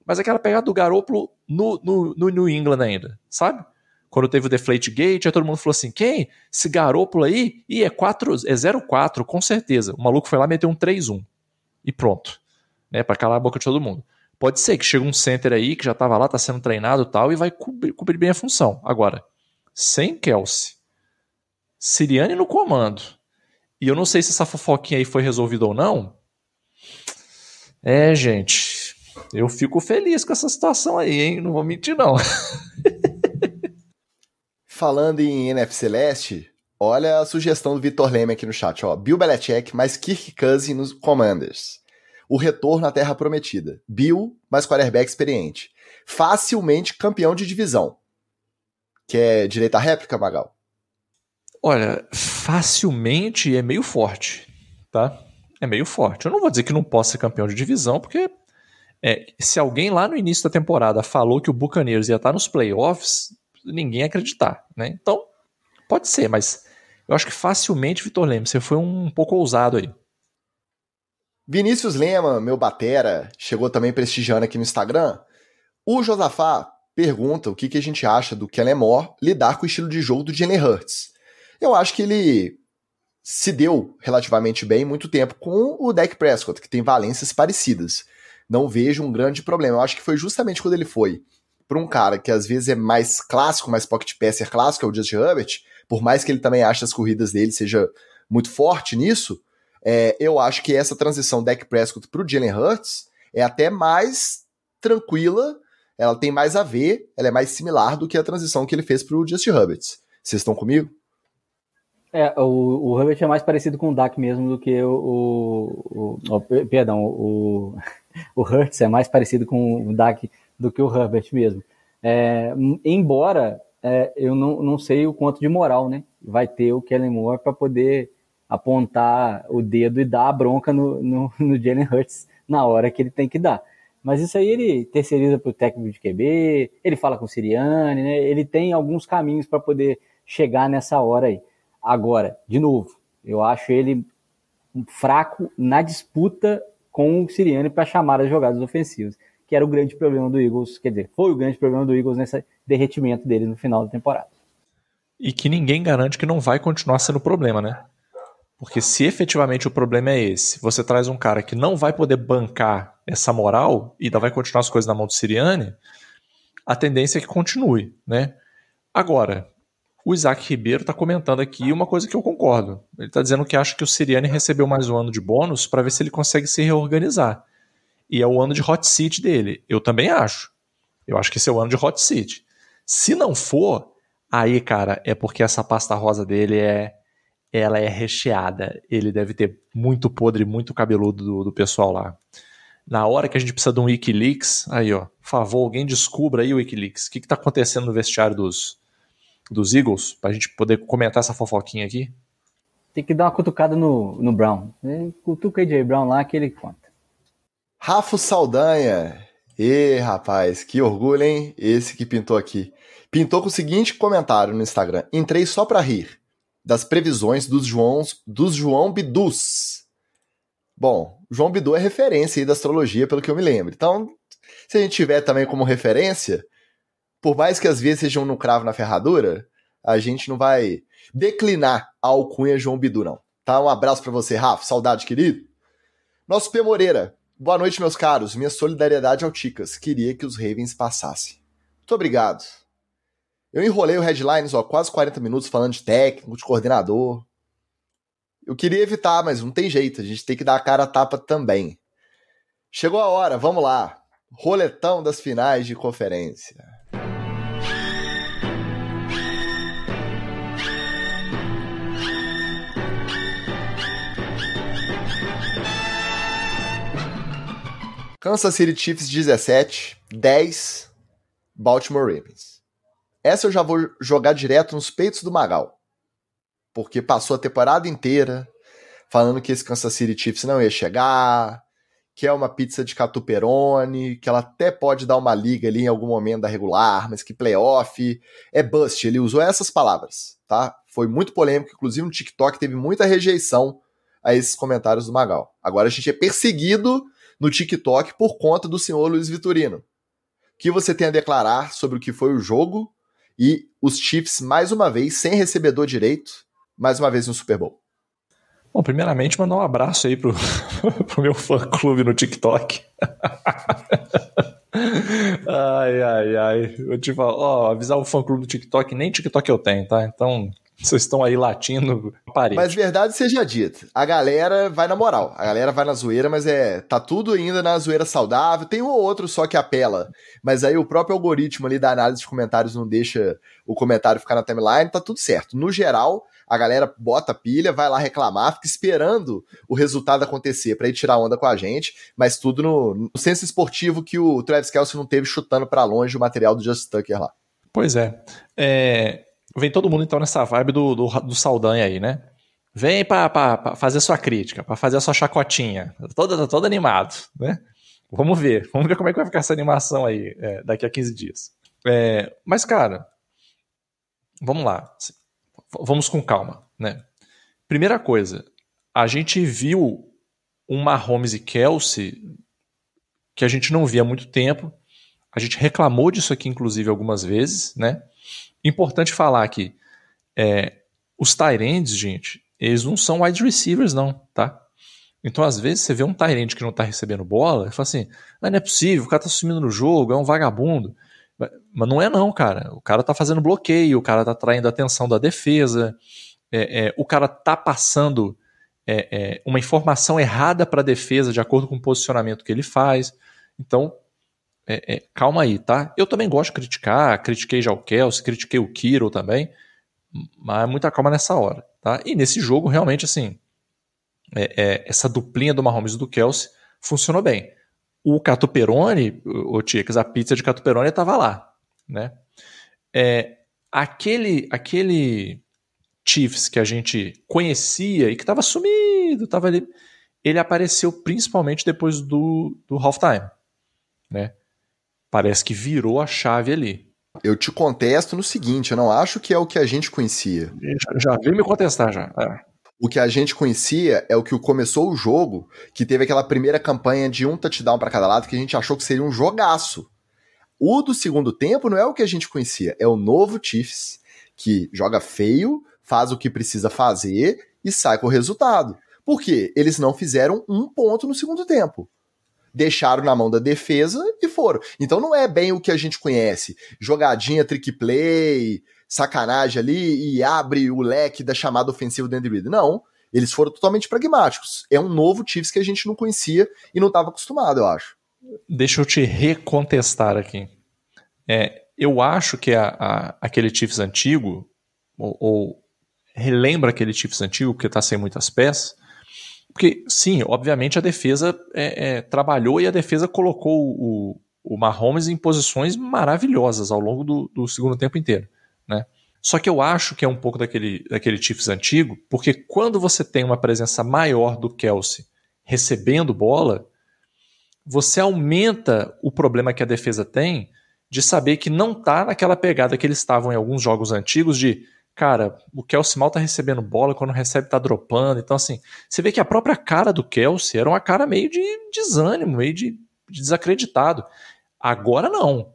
Mas aquela pegada do Garópolo no, no, no New England ainda, sabe? Quando teve o Deflate Gate, aí todo mundo falou assim: quem? Esse Garópolo aí? Ih, é, 4, é 0-4, com certeza. O maluco foi lá meter um 3-1. E pronto. Né, para calar a boca de todo mundo. Pode ser que chegue um center aí que já estava lá, está sendo treinado e tal, e vai cumprir, cumprir, bem a função. Agora, sem Kelsey, Siriane no comando, e eu não sei se essa fofoquinha aí foi resolvida ou não. É, gente, eu fico feliz com essa situação aí, hein? Não vou mentir, não. Falando em NFC Leste, olha a sugestão do Vitor Leme aqui no chat, ó. Bill Belichick mais Kirk Cousins nos Commanders o retorno à Terra Prometida. Bill, mais quarterback experiente. Facilmente campeão de divisão. Quer direito à réplica, Magal? Olha, facilmente é meio forte, tá? É meio forte. Eu não vou dizer que não possa ser campeão de divisão, porque é, se alguém lá no início da temporada falou que o Buccaneers ia estar nos playoffs, ninguém ia acreditar, né? Então, pode ser, mas eu acho que facilmente, Vitor Leme, você foi um pouco ousado aí. Vinícius Lema, meu batera, chegou também prestigiando aqui no Instagram. O Josafá pergunta o que, que a gente acha do Kellen Moore lidar com o estilo de jogo do Jalen Hurts. Eu acho que ele se deu relativamente bem muito tempo com o Dak Prescott, que tem valências parecidas. Não vejo um grande problema. Eu acho que foi justamente quando ele foi para um cara que às vezes é mais clássico, mais pocket passer clássico, é o Justin Herbert, por mais que ele também ache as corridas dele seja muito forte nisso, é, eu acho que essa transição Dak Prescott para o Jalen Hurts é até mais tranquila, ela tem mais a ver, ela é mais similar do que a transição que ele fez para o Justin Herbert. Vocês estão comigo? É, o, o Herbert é mais parecido com o Dak mesmo do que o. o, o, perdão, o, o Hurts é mais parecido com o Dak do que o Herbert mesmo. É, embora é, eu não, não sei o quanto de moral né, vai ter o Kellen Moore para poder apontar o dedo e dar a bronca no, no, no Jalen Hurts na hora que ele tem que dar. Mas isso aí ele terceiriza para o técnico de QB, ele fala com o Siriane, né? ele tem alguns caminhos para poder chegar nessa hora aí. Agora, de novo, eu acho ele fraco na disputa com o Siriane para chamar as jogadas ofensivas, que era o grande problema do Eagles, quer dizer, foi o grande problema do Eagles nesse derretimento dele no final da temporada. e que ninguém garante que não vai continuar sendo problema, né? Porque se efetivamente o problema é esse, você traz um cara que não vai poder bancar essa moral e ainda vai continuar as coisas na mão do Siriane, a tendência é que continue, né? Agora, o Isaac Ribeiro está comentando aqui uma coisa que eu concordo. Ele está dizendo que acha que o Siriane recebeu mais um ano de bônus para ver se ele consegue se reorganizar. E é o ano de hot seat dele. Eu também acho. Eu acho que esse é o ano de hot seat. Se não for, aí, cara, é porque essa pasta rosa dele é ela é recheada. Ele deve ter muito podre, muito cabeludo do, do pessoal lá. Na hora que a gente precisa de um Wikileaks, aí, ó, por favor, alguém descubra aí o Wikileaks. O que, que tá acontecendo no vestiário dos, dos Eagles, pra gente poder comentar essa fofoquinha aqui? Tem que dar uma cutucada no, no Brown. Cutuca AJ Brown lá que ele conta. Rafa Saldanha. E rapaz, que orgulho, hein? Esse que pintou aqui. Pintou com o seguinte comentário no Instagram: Entrei só pra rir das previsões dos, Joãos, dos João Bidus. Bom, João Bidu é referência aí da astrologia, pelo que eu me lembro. Então, se a gente tiver também como referência, por mais que às vezes sejam no cravo na ferradura, a gente não vai declinar a alcunha João Bidu, não. Tá? Um abraço para você, Rafa. Saudade, querido. Nosso P. Moreira. Boa noite, meus caros. Minha solidariedade ao Ticas. Queria que os Ravens passassem. Muito obrigado. Eu enrolei o headlines, ó, quase 40 minutos falando de técnico, de coordenador. Eu queria evitar, mas não tem jeito, a gente tem que dar a cara a tapa também. Chegou a hora, vamos lá. Roletão das finais de conferência. Kansas City Chiefs 17, 10, Baltimore Ravens. Essa eu já vou jogar direto nos peitos do Magal. Porque passou a temporada inteira falando que esse Kansas City Chiefs não ia chegar, que é uma pizza de catuperone, que ela até pode dar uma liga ali em algum momento da regular, mas que playoff é bust. Ele usou essas palavras, tá? Foi muito polêmico, inclusive no TikTok teve muita rejeição a esses comentários do Magal. Agora a gente é perseguido no TikTok por conta do senhor Luiz Vitorino. O que você tem a declarar sobre o que foi o jogo e os Chiefs, mais uma vez, sem recebedor direito, mais uma vez no Super Bowl. Bom, primeiramente, mandar um abraço aí pro, pro meu fã-clube no TikTok. ai, ai, ai. Eu te falo, ó, avisar o fã-clube do TikTok, nem TikTok eu tenho, tá? Então, vocês estão aí latindo parede. Mas verdade seja dita, a galera vai na moral, a galera vai na zoeira, mas é tá tudo ainda na zoeira saudável. Tem um ou outro só que apela, mas aí o próprio algoritmo ali da análise de comentários não deixa o comentário ficar na timeline, tá tudo certo. No geral, a galera bota pilha, vai lá reclamar, fica esperando o resultado acontecer para ir tirar onda com a gente, mas tudo no, no senso esportivo que o Travis Kelce não teve chutando para longe o material do Just Tucker lá. Pois é. é vem todo mundo então nessa vibe do, do, do Saldanha aí, né? Vem para fazer sua crítica, para fazer a sua chacotinha. Todo, tá todo animado, né? Vamos ver, vamos ver como é que vai ficar essa animação aí é, daqui a 15 dias. É, mas, cara, vamos lá. Vamos com calma, né? Primeira coisa, a gente viu um Mahomes e Kelsey que a gente não via há muito tempo. A gente reclamou disso aqui, inclusive, algumas vezes, né? Importante falar aqui, é, os Tyrands, gente, eles não são wide receivers, não, tá? Então, às vezes, você vê um Tyrant que não tá recebendo bola e fala assim: ah, não é possível, o cara tá sumindo no jogo, é um vagabundo. Mas não é, não, cara. O cara tá fazendo bloqueio, o cara tá atraindo a atenção da defesa, é, é, o cara tá passando é, é uma informação errada para a defesa de acordo com o posicionamento que ele faz. Então, é, é, calma aí, tá? Eu também gosto de criticar, critiquei já o Kelsey, critiquei o Kiro também, mas muita calma nessa hora, tá? E nesse jogo, realmente, assim, é, é, essa duplinha do Mahomes e do Kelsey funcionou bem. O Catuperone, o Ticas, a pizza de Catuperone estava lá, né? É, aquele, aquele Chiefs que a gente conhecia e que estava sumido, estava ali, ele apareceu principalmente depois do, do halftime, né? Parece que virou a chave ali. Eu te contesto no seguinte, eu não acho que é o que a gente conhecia. Já, já veio me contestar já. É. O que a gente conhecia é o que começou o jogo, que teve aquela primeira campanha de um touchdown para cada lado, que a gente achou que seria um jogaço. O do segundo tempo não é o que a gente conhecia, é o novo Chiefs, que joga feio, faz o que precisa fazer e sai com o resultado. Por quê? Eles não fizeram um ponto no segundo tempo. Deixaram na mão da defesa e foram. Então não é bem o que a gente conhece. Jogadinha, trick play, sacanagem ali e abre o leque da chamada ofensiva do Andy Reid. Não. Eles foram totalmente pragmáticos. É um novo Chiefs que a gente não conhecia e não estava acostumado, eu acho. Deixa eu te recontestar aqui. É, eu acho que a, a, aquele Chiefs antigo, ou, ou, relembra aquele Chiefs antigo, porque está sem muitas peças, porque, sim, obviamente a defesa é, é, trabalhou e a defesa colocou o, o Mahomes em posições maravilhosas ao longo do, do segundo tempo inteiro. Né? Só que eu acho que é um pouco daquele, daquele Chiefs antigo, porque quando você tem uma presença maior do Kelsey recebendo bola, você aumenta o problema que a defesa tem de saber que não tá naquela pegada que eles estavam em alguns jogos antigos de cara, o Kelsey mal tá recebendo bola, quando recebe tá dropando. Então, assim, você vê que a própria cara do Kelsey era uma cara meio de desânimo, meio de, de desacreditado. Agora não.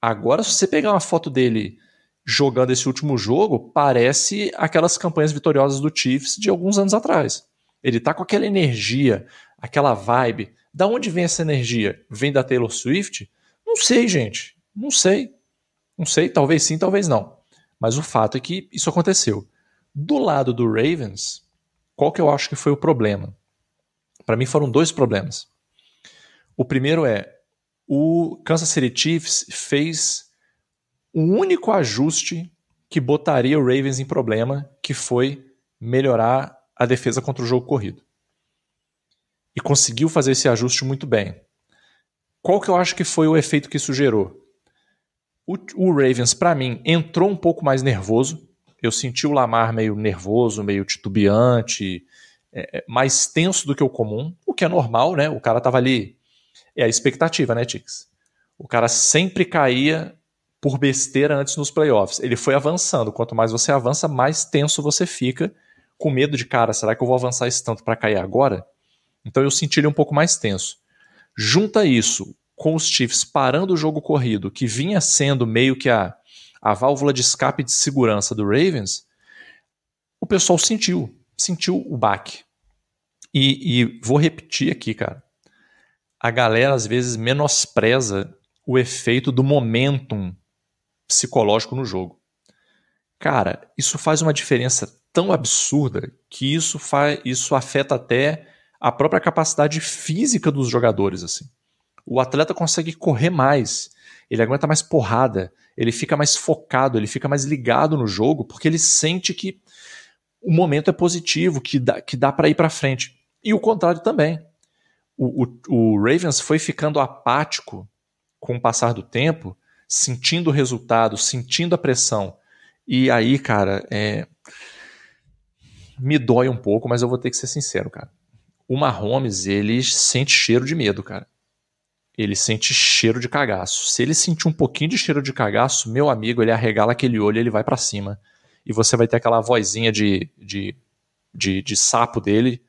Agora, se você pegar uma foto dele jogando esse último jogo, parece aquelas campanhas vitoriosas do Chiefs de alguns anos atrás. Ele tá com aquela energia, aquela vibe. Da onde vem essa energia? Vem da Taylor Swift? Não sei, gente. Não sei. Não sei, talvez sim, talvez não. Mas o fato é que isso aconteceu. Do lado do Ravens, qual que eu acho que foi o problema? Para mim foram dois problemas. O primeiro é o Kansas City Chiefs fez o um único ajuste que botaria o Ravens em problema, que foi melhorar a defesa contra o jogo corrido. E conseguiu fazer esse ajuste muito bem. Qual que eu acho que foi o efeito que isso gerou? O, o Ravens, para mim, entrou um pouco mais nervoso. Eu senti o Lamar meio nervoso, meio titubeante, é, é, mais tenso do que o comum, o que é normal, né? O cara tava ali. É a expectativa, né, Tix? O cara sempre caía por besteira antes nos playoffs. Ele foi avançando. Quanto mais você avança, mais tenso você fica, com medo de, cara, será que eu vou avançar esse tanto para cair agora? Então eu senti ele um pouco mais tenso. Junta isso com os Chiefs parando o jogo corrido, que vinha sendo meio que a, a válvula de escape de segurança do Ravens, o pessoal sentiu, sentiu o baque. E, e vou repetir aqui, cara. A galera às vezes menospreza o efeito do momentum psicológico no jogo. Cara, isso faz uma diferença tão absurda que isso, faz, isso afeta até a própria capacidade física dos jogadores, assim o atleta consegue correr mais, ele aguenta mais porrada, ele fica mais focado, ele fica mais ligado no jogo, porque ele sente que o momento é positivo, que dá, que dá para ir para frente. E o contrário também. O, o, o, Ravens foi ficando apático com o passar do tempo, sentindo o resultado, sentindo a pressão. E aí, cara, é... me dói um pouco, mas eu vou ter que ser sincero, cara. O Mahomes, ele sente cheiro de medo, cara ele sente cheiro de cagaço. Se ele sentir um pouquinho de cheiro de cagaço, meu amigo, ele arregala aquele olho ele vai para cima. E você vai ter aquela vozinha de, de, de, de sapo dele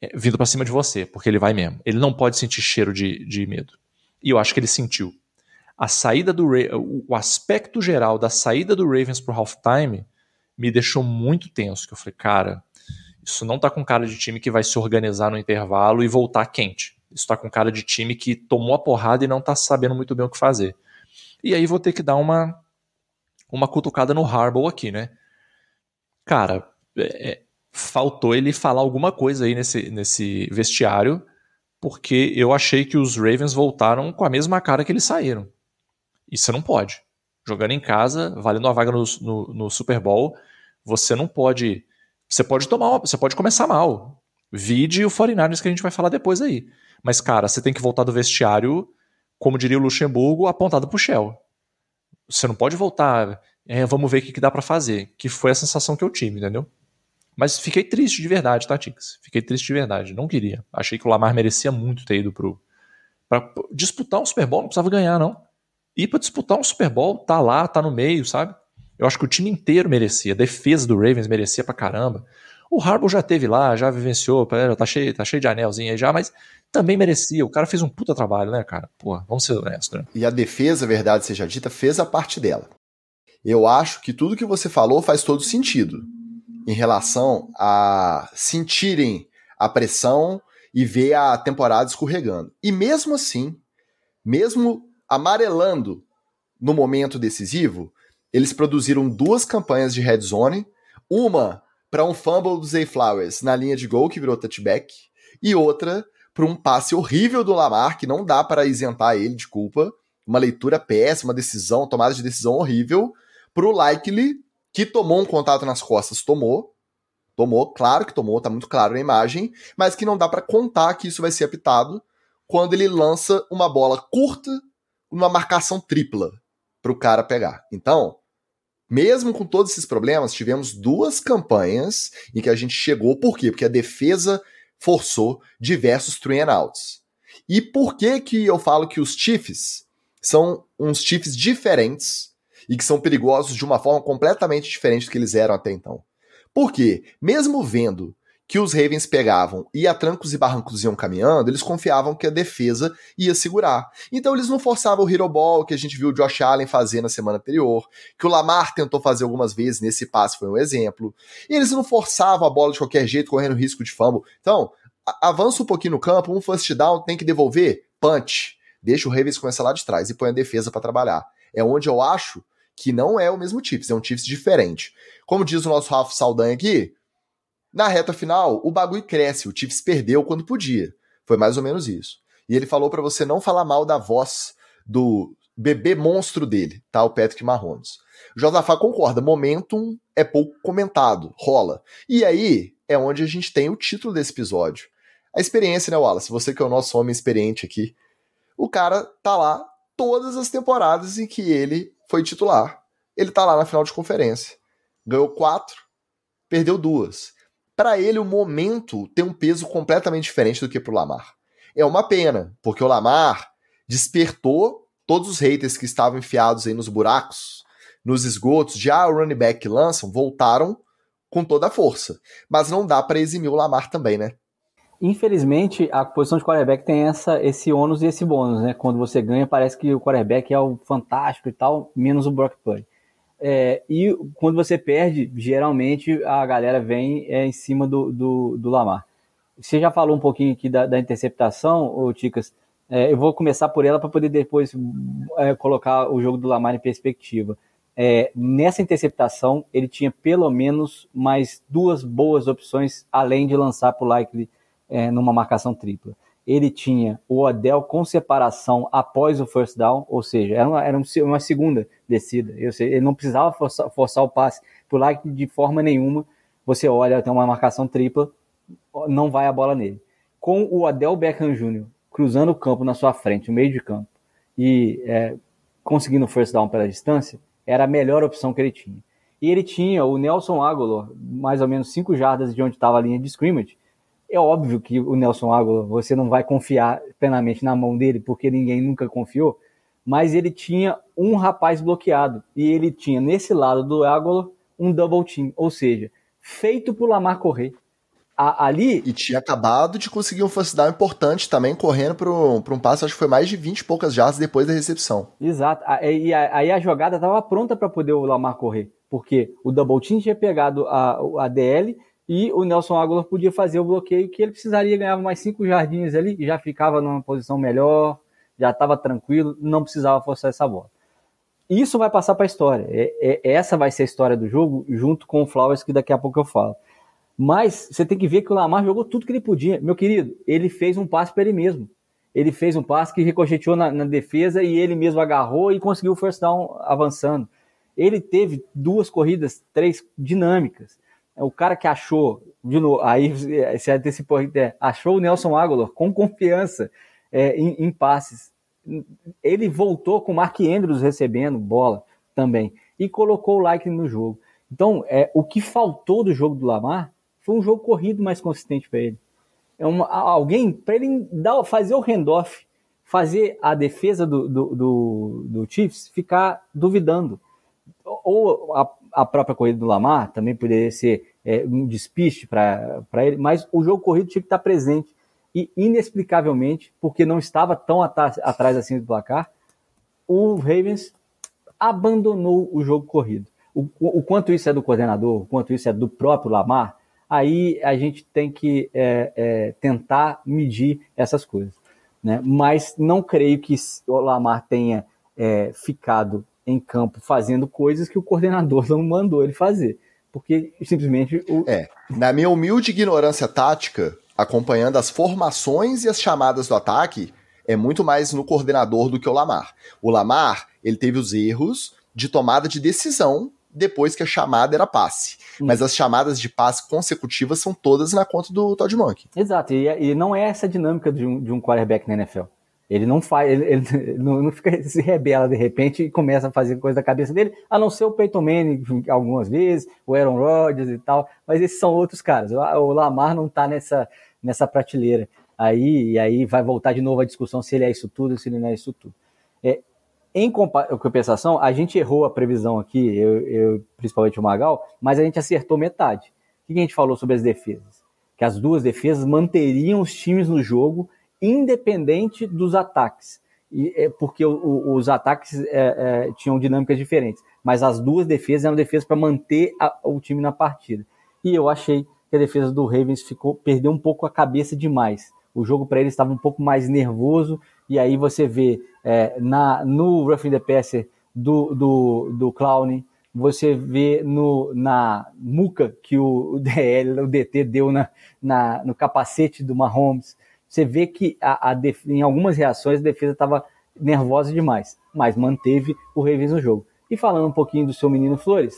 é, vindo para cima de você, porque ele vai mesmo. Ele não pode sentir cheiro de, de medo. E eu acho que ele sentiu. A saída do o aspecto geral da saída do Ravens pro halftime me deixou muito tenso, que eu falei, cara, isso não tá com cara de time que vai se organizar no intervalo e voltar quente. Isso tá com cara de time que tomou a porrada e não tá sabendo muito bem o que fazer. E aí vou ter que dar uma uma cutucada no Harbaugh aqui, né? Cara, é, é, faltou ele falar alguma coisa aí nesse, nesse vestiário, porque eu achei que os Ravens voltaram com a mesma cara que eles saíram. Isso não pode. Jogando em casa, valendo a vaga no, no, no Super Bowl, você não pode. Você pode tomar, você pode começar mal. Vide o 49ers que a gente vai falar depois aí. Mas, cara, você tem que voltar do vestiário, como diria o Luxemburgo, apontado pro Shell. Você não pode voltar, é, vamos ver o que, que dá para fazer. Que foi a sensação que eu tive, entendeu? Mas fiquei triste de verdade, tá, Tix? Fiquei triste de verdade. Não queria. Achei que o Lamar merecia muito ter ido pro. Pra disputar um Super Bowl, não precisava ganhar, não. Ir pra disputar um Super Bowl, tá lá, tá no meio, sabe? Eu acho que o time inteiro merecia. A defesa do Ravens merecia pra caramba. O Harbaugh já teve lá, já vivenciou, tá cheio, tá cheio de anelzinho aí já, mas também merecia. O cara fez um puta trabalho, né, cara? Pô, vamos ser honestos, né? E a defesa, verdade seja dita, fez a parte dela. Eu acho que tudo que você falou faz todo sentido em relação a sentirem a pressão e ver a temporada escorregando. E mesmo assim, mesmo amarelando no momento decisivo, eles produziram duas campanhas de red zone, uma para um fumble do Zay Flowers na linha de gol que virou touchback e outra para um passe horrível do Lamar que não dá para isentar ele de culpa, uma leitura péssima, decisão, tomada de decisão horrível para o Likely que tomou um contato nas costas, tomou, tomou, claro que tomou, tá muito claro na imagem, mas que não dá para contar que isso vai ser apitado quando ele lança uma bola curta numa marcação tripla para o cara pegar. Então, mesmo com todos esses problemas, tivemos duas campanhas em que a gente chegou. Por quê? Porque a defesa forçou diversos three and outs. E por que que eu falo que os Chiefs são uns Chiefs diferentes e que são perigosos de uma forma completamente diferente do que eles eram até então? Porque, mesmo vendo que os Ravens pegavam e a trancos e barrancos iam caminhando, eles confiavam que a defesa ia segurar. Então eles não forçavam o hero ball que a gente viu o Josh Allen fazer na semana anterior, que o Lamar tentou fazer algumas vezes, nesse passe foi um exemplo. E eles não forçavam a bola de qualquer jeito, correndo risco de fumble. Então, avança um pouquinho no campo, um first down tem que devolver, punch. Deixa o Ravens começar lá de trás e põe a defesa para trabalhar. É onde eu acho que não é o mesmo Chiefs, é um Chiefs diferente. Como diz o nosso Rafa Saldanha aqui, na reta final, o bagulho cresce, o Chiefs perdeu quando podia. Foi mais ou menos isso. E ele falou para você não falar mal da voz do bebê monstro dele, tá? O Patrick Mahomes. O Josafá concorda, momentum é pouco comentado, rola. E aí é onde a gente tem o título desse episódio. A experiência, né, Wallace? Você que é o nosso homem experiente aqui. O cara tá lá todas as temporadas em que ele foi titular. Ele tá lá na final de conferência. Ganhou quatro, perdeu duas para ele o momento tem um peso completamente diferente do que para o Lamar. É uma pena, porque o Lamar despertou todos os haters que estavam enfiados aí nos buracos, nos esgotos, já o running back que lançam, voltaram com toda a força. Mas não dá para eximir o Lamar também, né? Infelizmente, a posição de quarterback tem essa, esse ônus e esse bônus, né? Quando você ganha, parece que o quarterback é o fantástico e tal, menos o Brock Purdy. É, e quando você perde, geralmente a galera vem é, em cima do, do, do, Lamar. Você já falou um pouquinho aqui da, da interceptação, ô, Ticas. É, eu vou começar por ela para poder depois é, colocar o jogo do Lamar em perspectiva. É, nessa interceptação, ele tinha pelo menos mais duas boas opções, além de lançar para o Likely é, numa marcação tripla ele tinha o Odell com separação após o first down, ou seja, era uma, era uma segunda descida. Sei, ele não precisava forçar, forçar o passe por lá de forma nenhuma. Você olha, tem uma marcação tripla, não vai a bola nele. Com o Odell Beckham Jr. cruzando o campo na sua frente, no meio de campo, e é, conseguindo o first down pela distância, era a melhor opção que ele tinha. E ele tinha o Nelson Aguilar, mais ou menos 5 jardas de onde estava a linha de scrimmage, é óbvio que o Nelson Água, você não vai confiar plenamente na mão dele, porque ninguém nunca confiou, mas ele tinha um rapaz bloqueado, e ele tinha nesse lado do Água um double team, ou seja, feito por Lamar correr. A, ali. E tinha acabado de conseguir um first down importante também, correndo para um, um passo, acho que foi mais de 20 e poucas jardas depois da recepção. Exato. E aí a jogada estava pronta para poder o Lamar correr, porque o double team tinha pegado a, a DL e o Nelson Aguilar podia fazer o bloqueio que ele precisaria ganhar mais cinco jardins ali, já ficava numa posição melhor, já estava tranquilo, não precisava forçar essa bola. Isso vai passar para a história. É, é, essa vai ser a história do jogo, junto com o Flowers, que daqui a pouco eu falo. Mas você tem que ver que o Lamar jogou tudo que ele podia. Meu querido, ele fez um passe para ele mesmo. Ele fez um passe que ricocheteou na, na defesa e ele mesmo agarrou e conseguiu o first down avançando. Ele teve duas corridas, três dinâmicas o cara que achou, de novo, aí se antecipou, é, achou o Nelson Aguilar com confiança é, em, em, passes. Ele voltou com o Mark Andrews recebendo bola também e colocou o like no jogo. Então, é, o que faltou do jogo do Lamar foi um jogo corrido mais consistente para ele. É uma, alguém para ele dar, fazer o handoff, fazer a defesa do, do, do, do Chiefs ficar duvidando. Ou a, a própria corrida do Lamar também poderia ser é, um despiste para ele, mas o jogo corrido tinha que estar presente. E, inexplicavelmente, porque não estava tão atrás, atrás assim do placar, o Ravens abandonou o jogo corrido. O, o, quanto isso é do coordenador, o quanto isso é do próprio Lamar, aí a gente tem que é, é, tentar medir essas coisas. Né? Mas não creio que o Lamar tenha é, ficado em campo fazendo coisas que o coordenador não mandou ele fazer. Porque simplesmente. O... É, na minha humilde ignorância tática, acompanhando as formações e as chamadas do ataque, é muito mais no coordenador do que o Lamar. O Lamar, ele teve os erros de tomada de decisão depois que a chamada era passe. Hum. Mas as chamadas de passe consecutivas são todas na conta do Todd Monk. Exato, e, e não é essa a dinâmica de um, de um quarterback na NFL. Ele não faz, ele, ele não, fica se rebela de repente e começa a fazer coisa da cabeça dele, a não ser o Peyton Manning algumas vezes, o Aaron Rodgers e tal, mas esses são outros caras. O, o Lamar não tá nessa, nessa prateleira. Aí, e aí vai voltar de novo a discussão se ele é isso tudo, se ele não é isso tudo. É, em compensação, a gente errou a previsão aqui, eu, eu, principalmente o Magal, mas a gente acertou metade. O que a gente falou sobre as defesas? Que as duas defesas manteriam os times no jogo independente dos ataques. E, é, porque o, o, os ataques é, é, tinham dinâmicas diferentes, mas as duas defesas eram defesas para manter a, o time na partida. E eu achei que a defesa do Ravens ficou perdeu um pouco a cabeça demais. O jogo para eles estava um pouco mais nervoso, e aí você vê é, na, no Roughing the Passer do, do, do Clown, você vê no, na muca que o DL, o DT deu na, na, no capacete do Mahomes você vê que a, a def... em algumas reações a defesa estava nervosa demais, mas manteve o Ravens no jogo. E falando um pouquinho do seu menino Flores,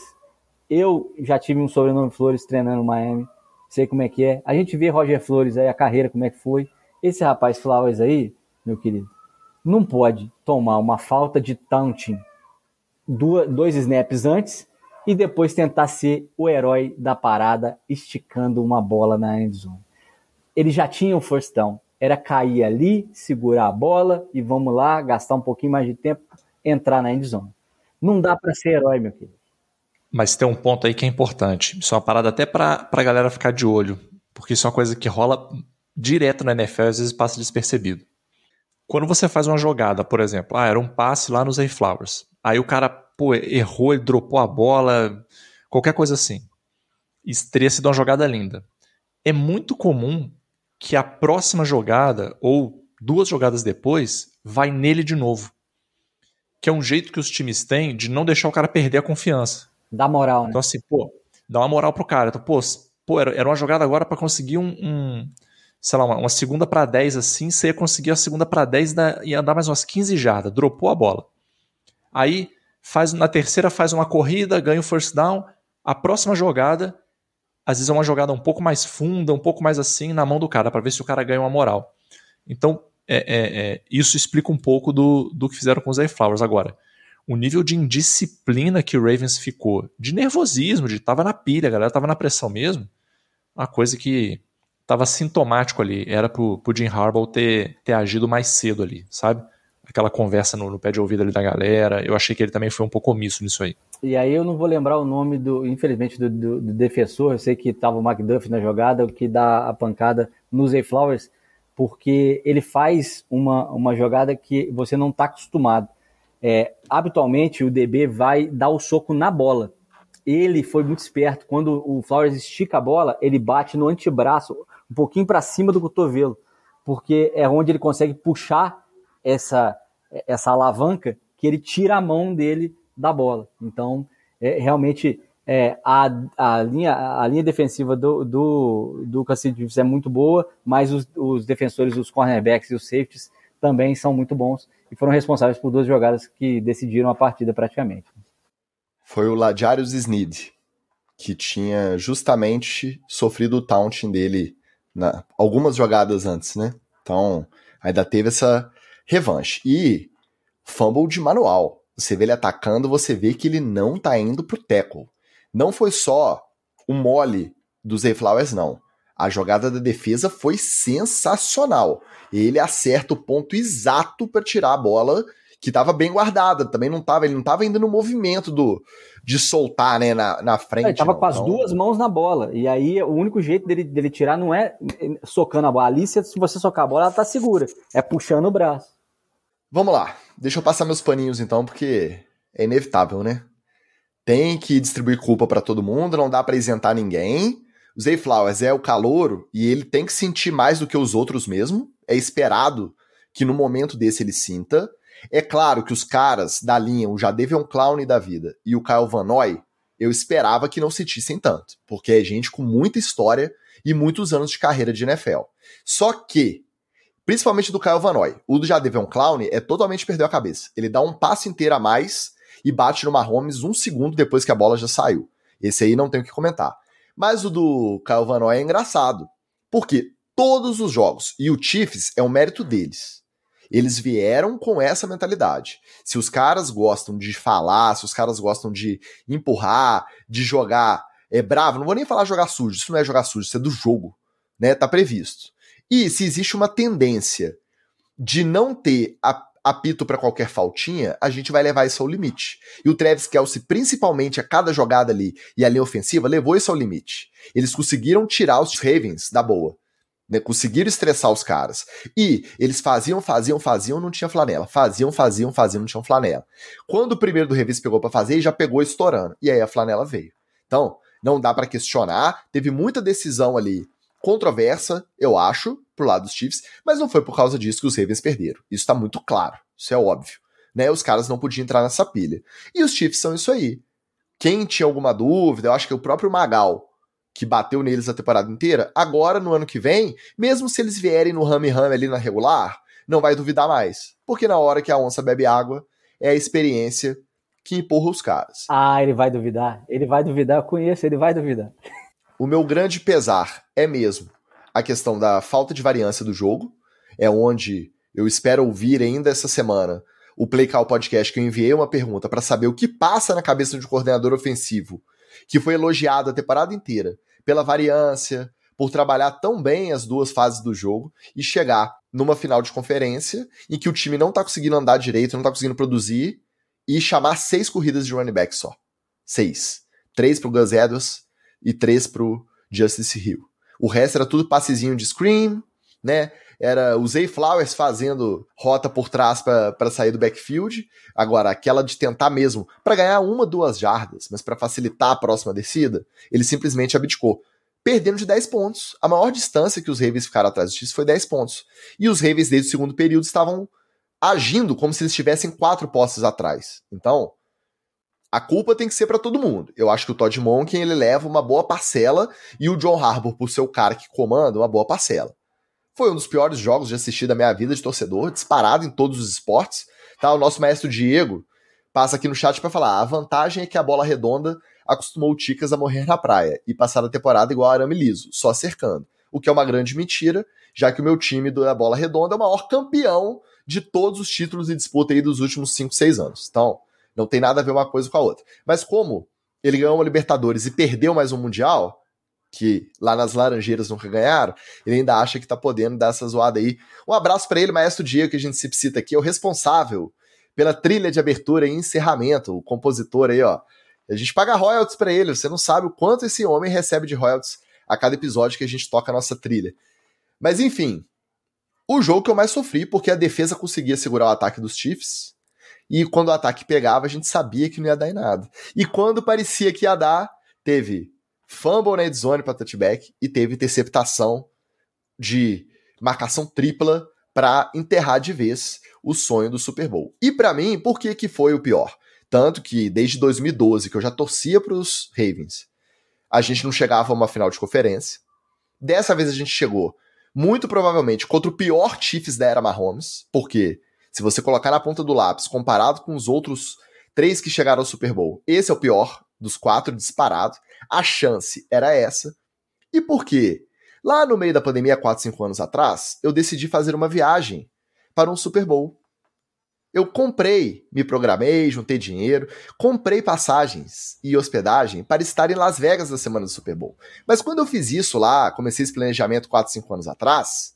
eu já tive um sobrenome Flores treinando no Miami, sei como é que é. A gente vê Roger Flores aí, a carreira, como é que foi. Esse rapaz Flowers aí, meu querido, não pode tomar uma falta de taunting dois snaps antes e depois tentar ser o herói da parada esticando uma bola na endzone ele já tinha o first down. Era cair ali, segurar a bola e vamos lá, gastar um pouquinho mais de tempo, entrar na endzone. Não dá para ser herói, meu querido. Mas tem um ponto aí que é importante. Isso é uma parada até para a galera ficar de olho, porque isso é uma coisa que rola direto na NFL e às vezes passa despercebido. Quando você faz uma jogada, por exemplo, ah, era um passe lá nos Zay Flowers. Aí o cara, pô, errou, ele dropou a bola, qualquer coisa assim. Estresse de uma jogada linda. É muito comum que a próxima jogada, ou duas jogadas depois, vai nele de novo. Que é um jeito que os times têm de não deixar o cara perder a confiança. Dá moral, né? Então, assim, pô, dá uma moral pro cara. Então, pô, pô era, uma jogada agora para conseguir um, um, sei lá, uma, uma segunda para 10 assim, você ia conseguir a segunda para 10 e andar mais umas 15 jardas, dropou a bola. Aí, faz na terceira faz uma corrida, ganha o first down, a próxima jogada às vezes é uma jogada um pouco mais funda, um pouco mais assim na mão do cara, para ver se o cara ganha uma moral. Então, é, é, é, isso explica um pouco do, do que fizeram com os Flowers. Agora, o nível de indisciplina que o Ravens ficou, de nervosismo, de tava na pilha, a galera tava na pressão mesmo, uma coisa que tava sintomático ali, era pro, pro Jim Harbaugh ter, ter agido mais cedo ali, sabe? Aquela conversa no, no pé de ouvido ali da galera, eu achei que ele também foi um pouco omisso nisso aí. E aí eu não vou lembrar o nome do, infelizmente, do, do, do defensor. Eu sei que estava o McDuff na jogada, que dá a pancada no Zay Flowers, porque ele faz uma, uma jogada que você não está acostumado. É, habitualmente o DB vai dar o soco na bola. Ele foi muito esperto. Quando o Flowers estica a bola, ele bate no antebraço, um pouquinho para cima do cotovelo, porque é onde ele consegue puxar essa, essa alavanca que ele tira a mão dele da bola. Então, é, realmente, é, a, a, linha, a linha defensiva do, do, do Kansas é muito boa, mas os, os defensores, os cornerbacks e os safeties também são muito bons e foram responsáveis por duas jogadas que decidiram a partida praticamente. Foi o Lajarius Sneed, que tinha justamente sofrido o taunting dele na, algumas jogadas antes, né? Então, ainda teve essa revanche. E fumble de manual. Você vê ele atacando, você vê que ele não tá indo pro tackle. Não foi só o mole dos Flowers, não. A jogada da defesa foi sensacional. Ele acerta o ponto exato para tirar a bola que estava bem guardada. Também não tava, ele não estava indo no movimento do de soltar, né, na, na frente. Ele tava não. com as duas mãos na bola. E aí o único jeito dele, dele tirar não é socando a bola. Ali, se você socar a bola, ela tá segura. É puxando o braço. Vamos lá. Deixa eu passar meus paninhos então, porque é inevitável, né? Tem que distribuir culpa para todo mundo, não dá para isentar ninguém. O Zay Flowers é o calouro e ele tem que sentir mais do que os outros mesmo. É esperado que no momento desse ele sinta. É claro que os caras da linha, o Jadevion Clown da vida e o Kyle Van Noy, eu esperava que não sentissem tanto, porque é gente com muita história e muitos anos de carreira de NFL. Só que, principalmente do Kyle Van Noy, o do Jadevion Clown é totalmente perder a cabeça. Ele dá um passo inteiro a mais e bate no Mahomes um segundo depois que a bola já saiu. Esse aí não tem o que comentar. Mas o do Kyle Van Noy é engraçado, porque todos os jogos, e o Chiefs é um mérito deles, eles vieram com essa mentalidade. Se os caras gostam de falar, se os caras gostam de empurrar, de jogar é bravo, não vou nem falar jogar sujo, isso não é jogar sujo, isso é do jogo, né? Tá previsto. E se existe uma tendência de não ter apito para qualquer faltinha, a gente vai levar isso ao limite. E o Travis Kelsey, principalmente a cada jogada ali e a linha ofensiva, levou isso ao limite. Eles conseguiram tirar os Ravens da boa. Né, conseguiram estressar os caras. E eles faziam, faziam, faziam, não tinha flanela. Faziam, faziam, faziam, não tinha flanela. Quando o primeiro do Revis pegou para fazer, já pegou estourando. E aí a flanela veio. Então, não dá para questionar. Teve muita decisão ali controversa, eu acho, pro lado dos Chiefs, mas não foi por causa disso que os Ravens perderam. Isso tá muito claro, isso é óbvio. Né? Os caras não podiam entrar nessa pilha. E os Chiefs são isso aí. Quem tinha alguma dúvida, eu acho que o próprio Magal, que bateu neles a temporada inteira, agora no ano que vem, mesmo se eles vierem no rame rame ali na regular, não vai duvidar mais. Porque na hora que a onça bebe água, é a experiência que empurra os caras. Ah, ele vai duvidar. Ele vai duvidar, eu conheço, ele vai duvidar. O meu grande pesar é mesmo a questão da falta de variância do jogo, é onde eu espero ouvir ainda essa semana o Play Call Podcast que eu enviei uma pergunta para saber o que passa na cabeça de um coordenador ofensivo que foi elogiado a temporada inteira pela variância, por trabalhar tão bem as duas fases do jogo e chegar numa final de conferência em que o time não tá conseguindo andar direito, não tá conseguindo produzir e chamar seis corridas de running back só. Seis. Três pro Gus Edwards e três pro Justice Hill. O resto era tudo passezinho de screen, né? Era o Zay Flowers fazendo rota por trás para sair do backfield. Agora, aquela de tentar mesmo para ganhar uma, duas jardas, mas para facilitar a próxima descida, ele simplesmente abdicou. Perdendo de 10 pontos. A maior distância que os Ravens ficaram atrás disso foi 10 pontos. E os Ravens, desde o segundo período, estavam agindo como se eles estivessem quatro postes atrás. Então, a culpa tem que ser para todo mundo. Eu acho que o Todd Monken ele leva uma boa parcela e o John Harbour, por ser o cara que comanda, uma boa parcela. Foi um dos piores jogos de assistir da minha vida de torcedor, disparado em todos os esportes. Tá, o nosso maestro Diego passa aqui no chat para falar: a vantagem é que a bola redonda acostumou o Ticas a morrer na praia e passar a temporada igual a arame liso, só cercando. O que é uma grande mentira, já que o meu time da bola redonda é o maior campeão de todos os títulos e disputa aí dos últimos 5, 6 anos. Então, não tem nada a ver uma coisa com a outra. Mas como ele ganhou uma Libertadores e perdeu mais um Mundial, que lá nas Laranjeiras nunca ganharam, ele ainda acha que tá podendo dar essa zoada aí. Um abraço para ele, Maestro Diego, que a gente se cita aqui, é o responsável pela trilha de abertura e encerramento, o compositor aí, ó. A gente paga royalties para ele, você não sabe o quanto esse homem recebe de royalties a cada episódio que a gente toca a nossa trilha. Mas enfim, o jogo que eu mais sofri, porque a defesa conseguia segurar o ataque dos Chiefs, e quando o ataque pegava, a gente sabia que não ia dar em nada. E quando parecia que ia dar, teve fumble na zone para touchback e teve interceptação de marcação tripla para enterrar de vez o sonho do Super Bowl. E para mim, por que que foi o pior? Tanto que desde 2012 que eu já torcia para os Ravens, a gente não chegava a uma final de conferência. Dessa vez a gente chegou, muito provavelmente contra o pior Chiefs da era Mahomes, porque se você colocar na ponta do lápis, comparado com os outros três que chegaram ao Super Bowl, esse é o pior dos quatro disparado. A chance era essa. E por quê? Lá no meio da pandemia, 4, 5 anos atrás, eu decidi fazer uma viagem para um Super Bowl. Eu comprei, me programei, juntei dinheiro, comprei passagens e hospedagem para estar em Las Vegas na semana do Super Bowl. Mas quando eu fiz isso lá, comecei esse planejamento 4, 5 anos atrás,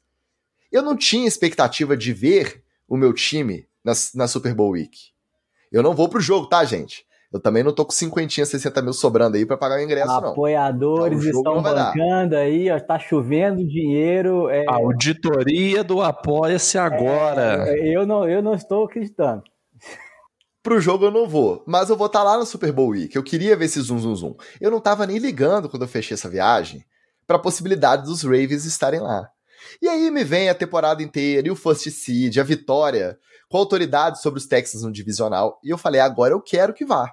eu não tinha expectativa de ver o meu time na, na Super Bowl Week. Eu não vou pro jogo, tá, gente? Eu também não tô com 50, 60 mil sobrando aí para pagar o ingresso, Apoiadores não. Apoiadores então, estão bancando aí, ó, tá chovendo dinheiro. É... Auditoria do Apoia-se agora. É, eu, não, eu não estou acreditando. Pro jogo eu não vou, mas eu vou estar tá lá no Super Bowl Week. Eu queria ver esse zoom, zoom, zoom. Eu não tava nem ligando quando eu fechei essa viagem para a possibilidade dos Ravens estarem lá. E aí me vem a temporada inteira e o First Seed, a vitória com autoridade sobre os Texans no divisional. E eu falei, agora eu quero que vá.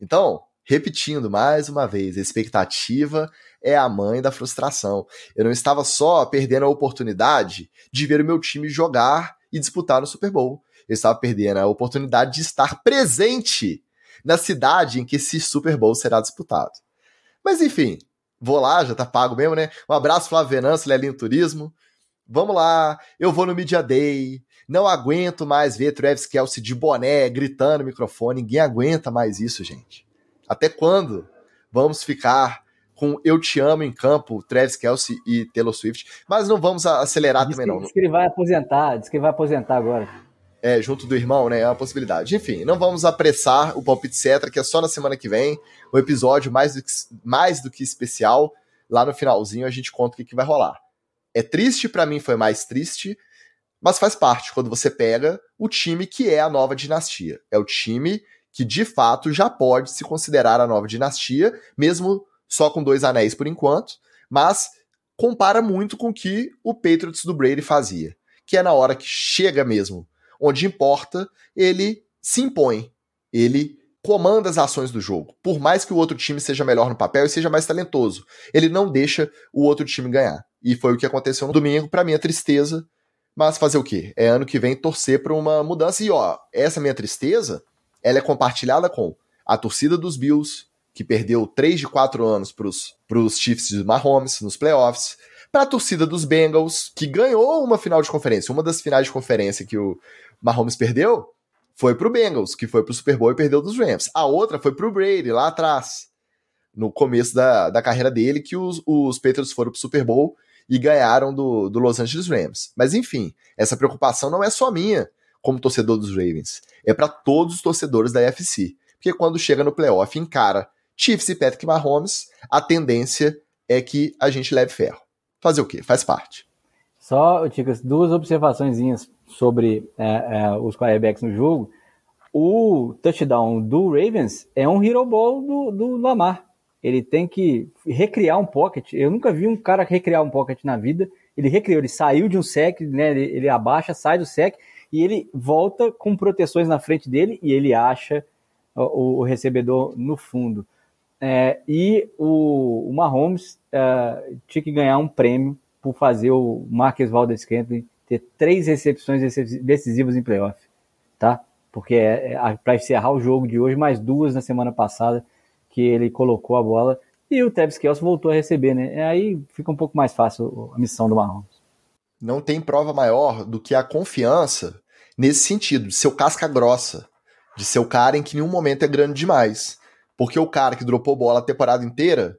Então, repetindo mais uma vez, a expectativa é a mãe da frustração. Eu não estava só perdendo a oportunidade de ver o meu time jogar e disputar no Super Bowl. Eu estava perdendo a oportunidade de estar presente na cidade em que esse Super Bowl será disputado. Mas enfim, vou lá, já tá pago mesmo, né? Um abraço, Flávio Venâncio, Lelinho Turismo. Vamos lá, eu vou no Media Day. Não aguento mais ver Travis Kelsey de boné, gritando no microfone. Ninguém aguenta mais isso, gente. Até quando vamos ficar com Eu Te Amo em campo, Travis Kelsey e Taylor Swift? Mas não vamos acelerar diz também, que, não. Diz que ele vai aposentar, diz que ele vai aposentar agora. É, junto do irmão, né? É uma possibilidade. Enfim, não vamos apressar o palpite Cetra, que é só na semana que vem. O episódio mais do que, mais do que especial. Lá no finalzinho a gente conta o que, que vai rolar. É triste, para mim foi mais triste, mas faz parte quando você pega o time que é a nova dinastia. É o time que de fato já pode se considerar a nova dinastia, mesmo só com dois anéis por enquanto, mas compara muito com o que o Patriots do Brady fazia, que é na hora que chega mesmo, onde importa, ele se impõe, ele comanda as ações do jogo. Por mais que o outro time seja melhor no papel e seja mais talentoso, ele não deixa o outro time ganhar. E foi o que aconteceu no domingo, para minha tristeza. Mas fazer o quê? É ano que vem torcer para uma mudança. E ó, essa minha tristeza, ela é compartilhada com a torcida dos Bills, que perdeu 3 de 4 anos para os Chiefs de Mahomes nos playoffs, para a torcida dos Bengals, que ganhou uma final de conferência. Uma das finais de conferência que o Mahomes perdeu foi para o Bengals, que foi para o Super Bowl e perdeu dos Rams. A outra foi para o Brady, lá atrás, no começo da, da carreira dele, que os, os Patriots foram para o Super Bowl e ganharam do, do Los Angeles Rams. Mas enfim, essa preocupação não é só minha como torcedor dos Ravens, é para todos os torcedores da UFC. Porque quando chega no playoff encara Chiefs e Patrick Mahomes, a tendência é que a gente leve ferro. Fazer o quê? Faz parte. Só, Ticas, duas observações sobre é, é, os quarterbacks no jogo. O touchdown do Ravens é um hero ball do, do Lamar ele tem que recriar um pocket. Eu nunca vi um cara recriar um pocket na vida. Ele recriou, ele saiu de um sec, né? Ele, ele, abaixa, sai do sec e ele volta com proteções na frente dele e ele acha o, o recebedor no fundo. É, e o, o Mahomes é, tinha que ganhar um prêmio por fazer o Marques Valdez Scantling ter três recepções decisivas em playoff, tá? Porque é, é para encerrar o jogo de hoje, mais duas na semana passada que ele colocou a bola e o Travis Kelce voltou a receber, né? Aí fica um pouco mais fácil a missão do Mahomes. Não tem prova maior do que a confiança nesse sentido, de ser o casca grossa, de ser o cara em que nenhum momento é grande demais. Porque o cara que dropou bola a temporada inteira,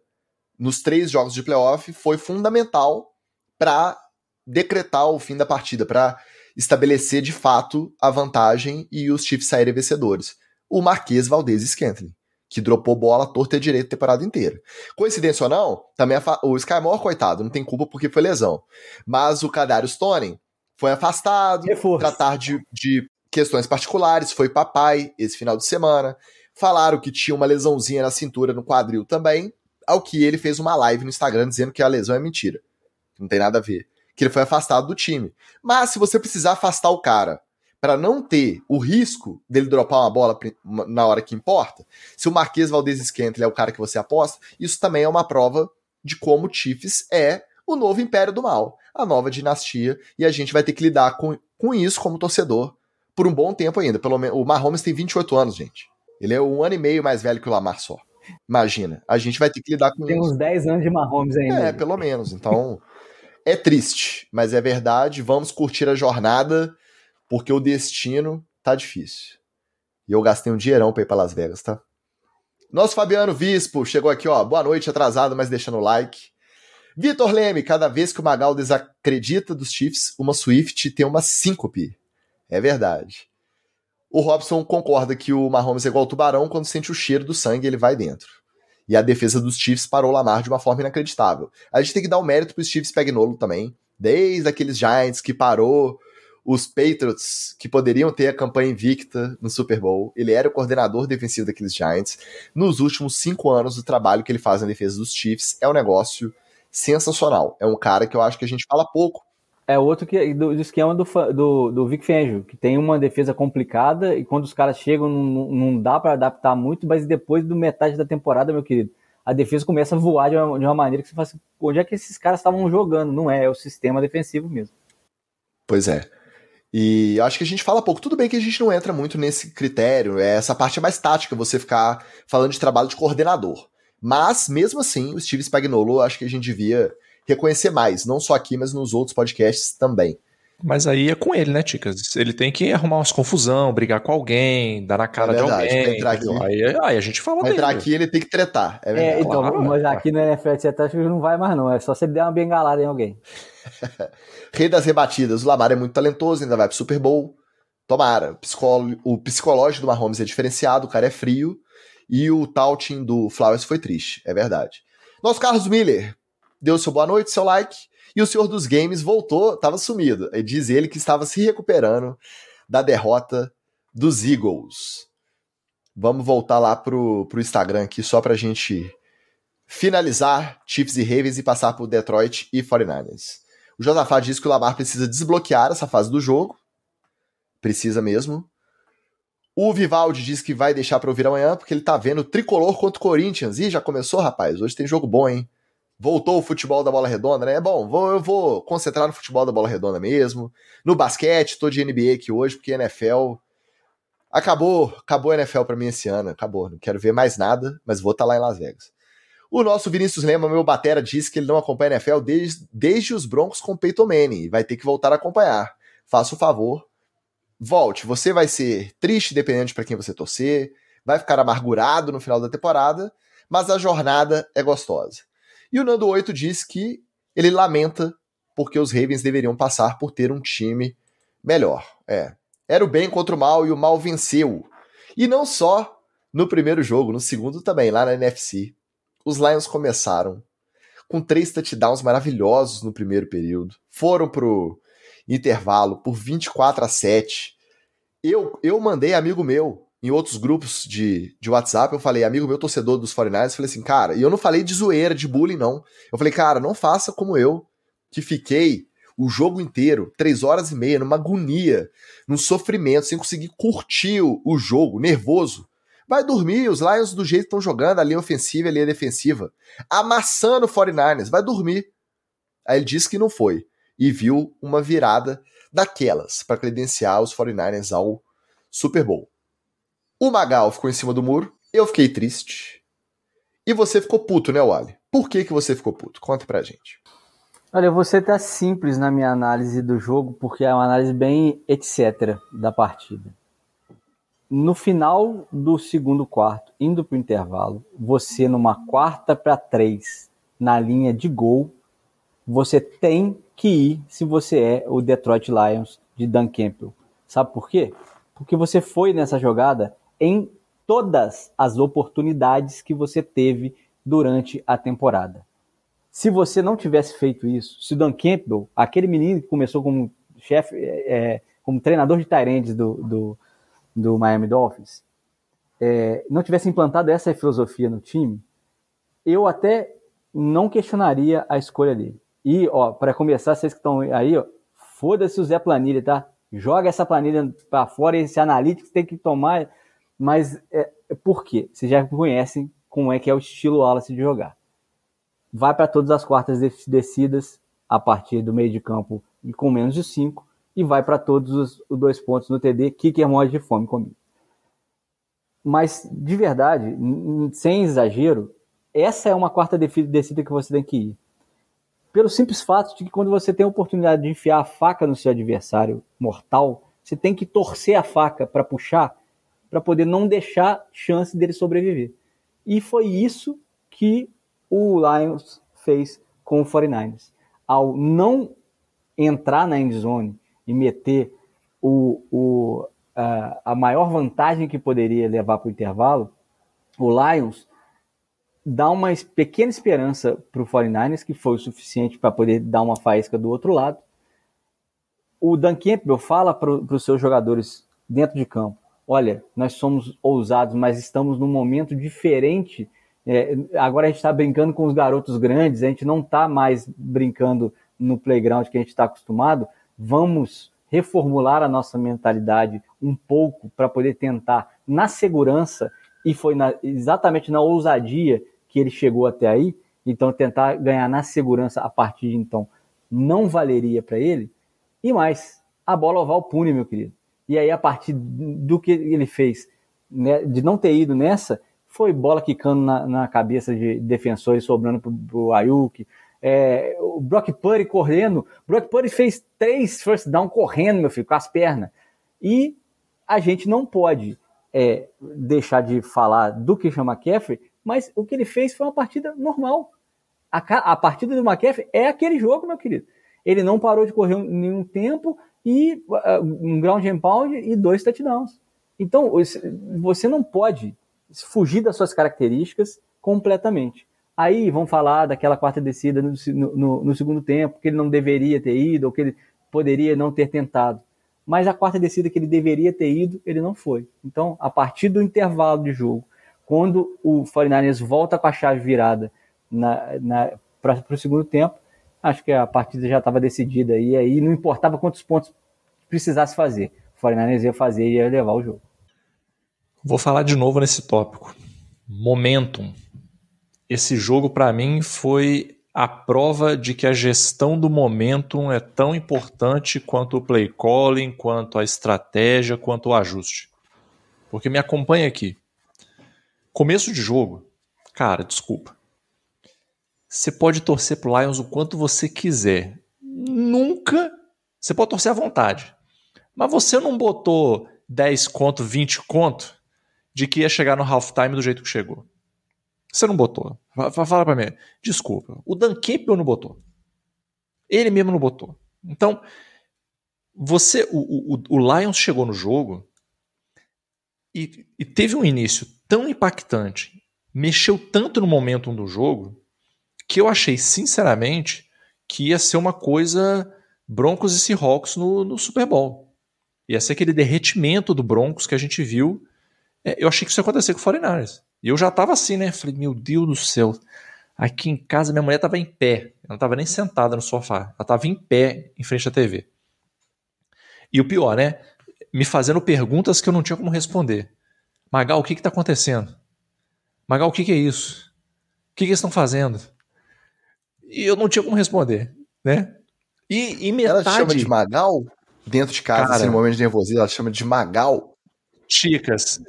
nos três jogos de playoff, foi fundamental para decretar o fim da partida, para estabelecer de fato a vantagem e os Chiefs saírem vencedores. O Marquês Valdez Scantling que dropou bola torta e direita a temporada inteira. Coincidência ou não, também o Sky Moore, coitado, não tem culpa porque foi lesão. Mas o Kadarius Stone foi afastado, Reforço. tratar de, de questões particulares, foi papai esse final de semana. Falaram que tinha uma lesãozinha na cintura, no quadril também, ao que ele fez uma live no Instagram dizendo que a lesão é mentira. Não tem nada a ver. Que ele foi afastado do time. Mas se você precisar afastar o cara para não ter o risco dele dropar uma bola na hora que importa, se o Marquês Valdez Scantling é o cara que você aposta, isso também é uma prova de como o Chiefs é o novo império do mal, a nova dinastia, e a gente vai ter que lidar com, com isso como torcedor por um bom tempo ainda. Pelo menos o Mahomes tem 28 anos, gente. Ele é um ano e meio mais velho que o Lamar só. Imagina, a gente vai ter que lidar com tem isso. Tem uns 10 anos de Mahomes ainda. É, pelo menos. Então, é triste, mas é verdade. Vamos curtir a jornada porque o destino tá difícil. E eu gastei um dinheirão pra ir pra Las Vegas, tá? Nosso Fabiano Vispo chegou aqui, ó. Boa noite, atrasado, mas deixando o like. Vitor Leme, cada vez que o Magal desacredita dos Chiefs, uma Swift tem uma síncope. É verdade. O Robson concorda que o Mahomes é igual ao tubarão, quando sente o cheiro do sangue ele vai dentro. E a defesa dos Chiefs parou o Lamar de uma forma inacreditável. A gente tem que dar o um mérito pro Chiefs Spagnolo também, desde aqueles Giants que parou os Patriots, que poderiam ter a campanha invicta no Super Bowl. Ele era o coordenador defensivo daqueles Giants. Nos últimos cinco anos, o trabalho que ele faz na defesa dos Chiefs é um negócio sensacional. É um cara que eu acho que a gente fala pouco. É outro que do, do esquema do, do, do Vic Fangio, que tem uma defesa complicada e quando os caras chegam não, não dá para adaptar muito, mas depois do metade da temporada, meu querido, a defesa começa a voar de uma, de uma maneira que você fala assim, onde é que esses caras estavam jogando? Não é, é o sistema defensivo mesmo. Pois é. E acho que a gente fala pouco. Tudo bem que a gente não entra muito nesse critério, é essa parte é mais tática, você ficar falando de trabalho de coordenador. Mas, mesmo assim, o Steve Spagnuolo acho que a gente devia reconhecer mais, não só aqui, mas nos outros podcasts também. Mas aí é com ele, né, Ticas? Ele tem que arrumar umas confusão, brigar com alguém, dar na cara é verdade, de alguém. Entrar aqui, aí, aí, a gente fala dele. entrar aqui ele tem que tretar. É, é então, claro, mas aqui no NFL você acho que não vai mais não, é só você der uma bengalada em alguém. Rei das rebatidas, o Lamar é muito talentoso, ainda vai pro Super Bowl. Tomara. O psicológico do Mahomes é diferenciado, o cara é frio. E o touting do Flowers foi triste, é verdade. Nosso Carlos Miller deu seu boa noite, seu like. E o senhor dos games voltou, estava sumido. E diz ele que estava se recuperando da derrota dos Eagles. Vamos voltar lá pro, pro Instagram aqui só pra gente finalizar Chiefs e Ravens e passar pro Detroit e 49ers. O Josafá diz que o Lamar precisa desbloquear essa fase do jogo. Precisa mesmo. O Vivaldi diz que vai deixar para ouvir amanhã porque ele tá vendo tricolor contra o Corinthians. Ih, já começou, rapaz. Hoje tem jogo bom, hein? Voltou o futebol da bola redonda, né? Bom, vou, eu vou concentrar no futebol da bola redonda mesmo. No basquete, tô de NBA aqui hoje porque NFL acabou, acabou a NFL para mim esse ano, acabou. Não quero ver mais nada, mas vou estar tá lá em Las Vegas. O nosso Vinícius Lema, meu batera, disse que ele não acompanha a NFL desde, desde os Broncos com Peyton Manning e vai ter que voltar a acompanhar. Faça o favor, volte. Você vai ser triste dependendo de para quem você torcer, vai ficar amargurado no final da temporada, mas a jornada é gostosa. E o Nando 8 diz que ele lamenta porque os Ravens deveriam passar por ter um time melhor. É, era o bem contra o mal e o mal venceu. E não só no primeiro jogo, no segundo também, lá na NFC os Lions começaram com três touchdowns maravilhosos no primeiro período. Foram pro intervalo por 24 a 7. Eu, eu mandei amigo meu em outros grupos de, de WhatsApp, eu falei, amigo meu torcedor dos 49ers, falei assim, cara, e eu não falei de zoeira, de bullying, não. Eu falei, cara, não faça como eu, que fiquei o jogo inteiro, três horas e meia, numa agonia, num sofrimento, sem conseguir curtir o, o jogo, nervoso. Vai dormir, os Lions do jeito que estão jogando, a linha ofensiva e a linha defensiva, amassando o 49ers, vai dormir. Aí ele disse que não foi e viu uma virada daquelas para credenciar os 49ers ao Super Bowl. O Magal ficou em cima do muro, eu fiquei triste. E você ficou puto, né, Wally? Por que, que você ficou puto? Conta pra gente. Olha, ser até simples na minha análise do jogo, porque é uma análise bem etc. da partida no final do segundo quarto, indo para o intervalo, você numa quarta para três na linha de gol, você tem que ir se você é o Detroit Lions de Dan Campbell. Sabe por quê? Porque você foi nessa jogada em todas as oportunidades que você teve durante a temporada. Se você não tivesse feito isso, se Dan Campbell, aquele menino que começou como chefe, é, como treinador de Tyrands do, do do Miami Dolphins, é, não tivesse implantado essa filosofia no time, eu até não questionaria a escolha dele. E, ó, para começar, vocês que estão aí, ó, foda-se o Zé Planilha, tá? Joga essa planilha para fora, esse analítico tem que tomar. Mas é, por quê? Vocês já conhecem como é que é o estilo Wallace de jogar. Vai para todas as quartas descidas a partir do meio de campo e com menos de 5 e vai para todos os, os, dois pontos no TD, Kicker morre de fome comigo. Mas, de verdade, sem exagero, essa é uma quarta descida que você tem que ir. Pelo simples fato de que quando você tem a oportunidade de enfiar a faca no seu adversário mortal, você tem que torcer a faca para puxar, para poder não deixar chance dele sobreviver. E foi isso que o Lions fez com o 49ers. Ao não entrar na endzone e meter o, o, a, a maior vantagem que poderia levar para o intervalo, o Lions dá uma pequena esperança para o 49ers, que foi o suficiente para poder dar uma faísca do outro lado. o Dan Campbell fala para os seus jogadores dentro de campo: olha, nós somos ousados, mas estamos num momento diferente. É, agora a gente está brincando com os garotos grandes, a gente não está mais brincando no playground que a gente está acostumado. Vamos reformular a nossa mentalidade um pouco para poder tentar, na segurança, e foi na, exatamente na ousadia que ele chegou até aí, então tentar ganhar na segurança a partir de então não valeria para ele. E mais, a bola oval pune, meu querido. E aí, a partir do que ele fez, né, de não ter ido nessa, foi bola quicando na, na cabeça de defensores, sobrando pro, pro Ayuk. É, o Brock Purdy correndo. Brock Purdy fez três first down correndo, meu filho, com as pernas. E a gente não pode é, deixar de falar do que chama McCaffrey, mas o que ele fez foi uma partida normal. A, a partida do McCaffrey é aquele jogo, meu querido. Ele não parou de correr nenhum tempo e uh, um ground and pound e dois touchdowns. Então, você não pode fugir das suas características completamente. Aí vão falar daquela quarta descida no, no, no, segundo tempo, que ele não deveria ter ido, ou que ele poderia não ter tentado. Mas a quarta descida que ele deveria ter ido, ele não foi. Então, a partir do intervalo de jogo, quando o 49ers volta com a chave virada para o segundo tempo, acho que a partida já estava decidida e aí não importava quantos pontos precisasse fazer. O 49ers ia fazer e ia levar o jogo. Vou falar de novo nesse tópico. Momentum. Esse jogo para mim foi a prova de que a gestão do momentum é tão importante quanto o play calling, quanto a estratégia, quanto o ajuste. Porque me acompanha aqui. Começo de jogo, cara, desculpa. Você pode torcer pro Lions o quanto você quiser. Nunca. Você pode torcer à vontade. Mas você não botou 10 conto, 20 conto de que ia chegar no halftime do jeito que chegou. Você não botou. Fala pra mim. Desculpa. O Dan Campbell não botou. Ele mesmo não botou. Então, você, o, o, o Lions chegou no jogo e, e teve um início tão impactante, mexeu tanto no momento do jogo, que eu achei, sinceramente, que ia ser uma coisa Broncos e Seahawks no, no Super Bowl. Ia ser aquele derretimento do Broncos que a gente viu. É, eu achei que isso ia acontecer com o 49ers. E eu já tava assim, né? Falei, meu Deus do céu. Aqui em casa, minha mulher tava em pé. Ela não tava nem sentada no sofá. Ela tava em pé em frente à TV. E o pior, né? Me fazendo perguntas que eu não tinha como responder. Magal, o que que tá acontecendo? Magal, o que que é isso? O que que eles estão fazendo? E eu não tinha como responder, né? E, e metade... Ela chama de Magal? Dentro de casa, Cara, assim, no momento de nervosismo, ela chama de Magal? Chicas.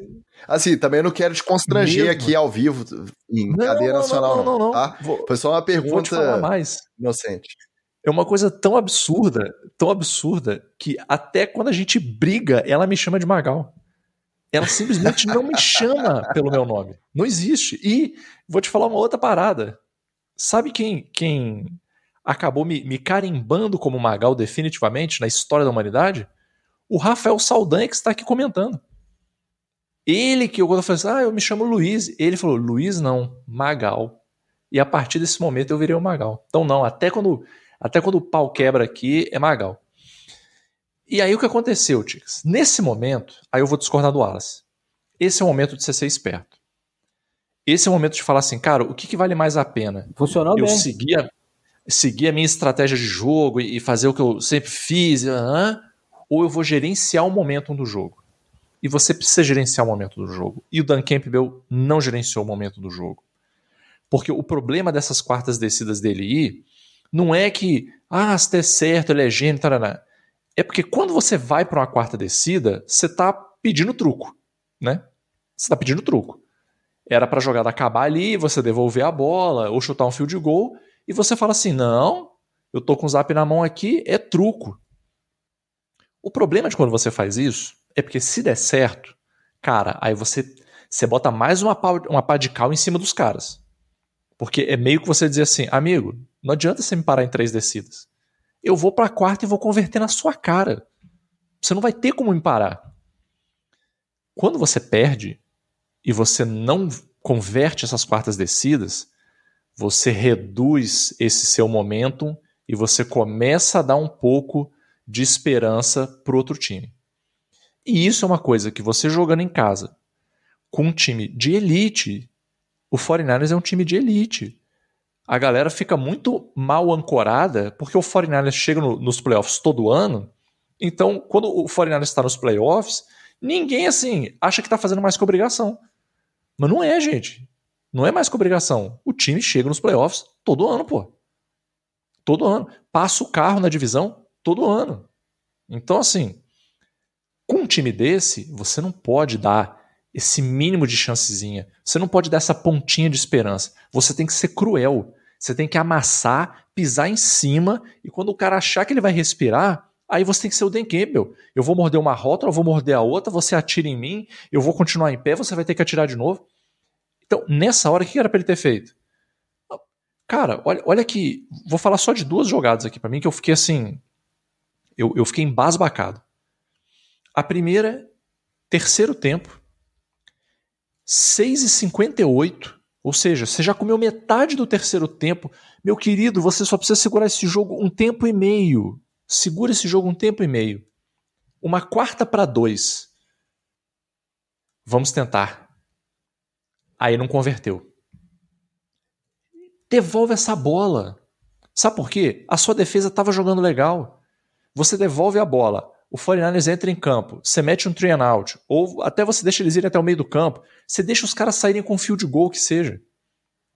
Assim, também não quero te constranger Mesmo? aqui ao vivo, em não, cadeia não, nacional, não. não, não, tá? Vou, Foi só uma pergunta mais. inocente. É uma coisa tão absurda, tão absurda, que até quando a gente briga, ela me chama de Magal. Ela simplesmente não me chama pelo meu nome. Não existe. E vou te falar uma outra parada. Sabe quem, quem acabou me, me carimbando como Magal definitivamente na história da humanidade? O Rafael Saldanha, que está aqui comentando. Ele que eu, quando eu falei assim, ah, eu me chamo Luiz, ele falou, Luiz não, Magal. E a partir desse momento eu virei o Magal. Então não, até quando, até quando o pau quebra aqui, é Magal. E aí o que aconteceu, Tix? Nesse momento, aí eu vou discordar do Wallace. Esse é o momento de você ser esperto. Esse é o momento de falar assim, cara, o que, que vale mais a pena? Funcionou eu bem. Seguir a, seguir a minha estratégia de jogo e fazer o que eu sempre fiz, uh, ou eu vou gerenciar o momento do jogo. E você precisa gerenciar o momento do jogo. E o Dan Campbell não gerenciou o momento do jogo. Porque o problema dessas quartas descidas dele ir não é que, ah, se der certo, ele é gênio, tarará. É porque quando você vai para uma quarta descida, você está pedindo truco, né? Você está pedindo truco. Era para jogada acabar ali, você devolver a bola ou chutar um field goal e você fala assim: "Não, eu tô com o zap na mão aqui, é truco". O problema de quando você faz isso é porque se der certo, cara, aí você você bota mais uma pá, uma pá de cal em cima dos caras. Porque é meio que você dizer assim, amigo, não adianta você me parar em três descidas. Eu vou para a quarta e vou converter na sua cara. Você não vai ter como me parar. Quando você perde, e você não converte essas quartas descidas, você reduz esse seu momentum e você começa a dar um pouco de esperança para outro time. E isso é uma coisa que você jogando em casa com um time de elite, o 49ers é um time de elite. A galera fica muito mal ancorada porque o 49ers chega no, nos playoffs todo ano. Então, quando o 49ers está nos playoffs, ninguém assim acha que está fazendo mais que obrigação. Mas não é, gente. Não é mais que obrigação. O time chega nos playoffs todo ano, pô. Todo ano. Passa o carro na divisão todo ano. Então, assim, com um time desse, você não pode dar esse mínimo de chancezinha. Você não pode dar essa pontinha de esperança. Você tem que ser cruel. Você tem que amassar, pisar em cima, e quando o cara achar que ele vai respirar, aí você tem que ser o Dan Campbell. Eu vou morder uma rota, eu vou morder a outra, você atira em mim, eu vou continuar em pé, você vai ter que atirar de novo. Então, nessa hora, o que era para ele ter feito? Cara, olha, olha que. Vou falar só de duas jogadas aqui para mim que eu fiquei assim. Eu, eu fiquei embasbacado. A primeira, terceiro tempo, 6h58, ou seja, você já comeu metade do terceiro tempo. Meu querido, você só precisa segurar esse jogo um tempo e meio. Segura esse jogo um tempo e meio. Uma quarta para dois. Vamos tentar. Aí não converteu. Devolve essa bola. Sabe por quê? A sua defesa estava jogando legal. Você devolve a bola o 49ers entra em campo, você mete um three and out, ou até você deixa eles irem até o meio do campo, você deixa os caras saírem com fio de gol que seja.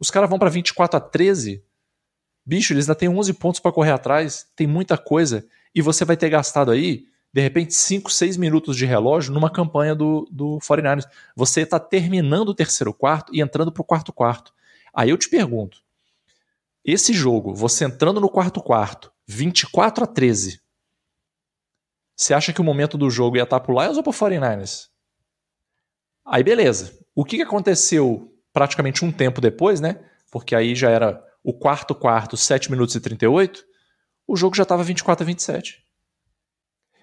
Os caras vão para 24 a 13. Bicho, eles ainda têm 11 pontos para correr atrás, tem muita coisa, e você vai ter gastado aí, de repente, 5, 6 minutos de relógio numa campanha do, do 49ers. Você está terminando o terceiro quarto e entrando para o quarto quarto. Aí eu te pergunto, esse jogo, você entrando no quarto quarto, 24 a 13, você acha que o momento do jogo ia estar pro Lions ou pro 49ers? Aí beleza. O que aconteceu praticamente um tempo depois, né? Porque aí já era o quarto quarto, 7 minutos e 38, o jogo já estava 24 a 27.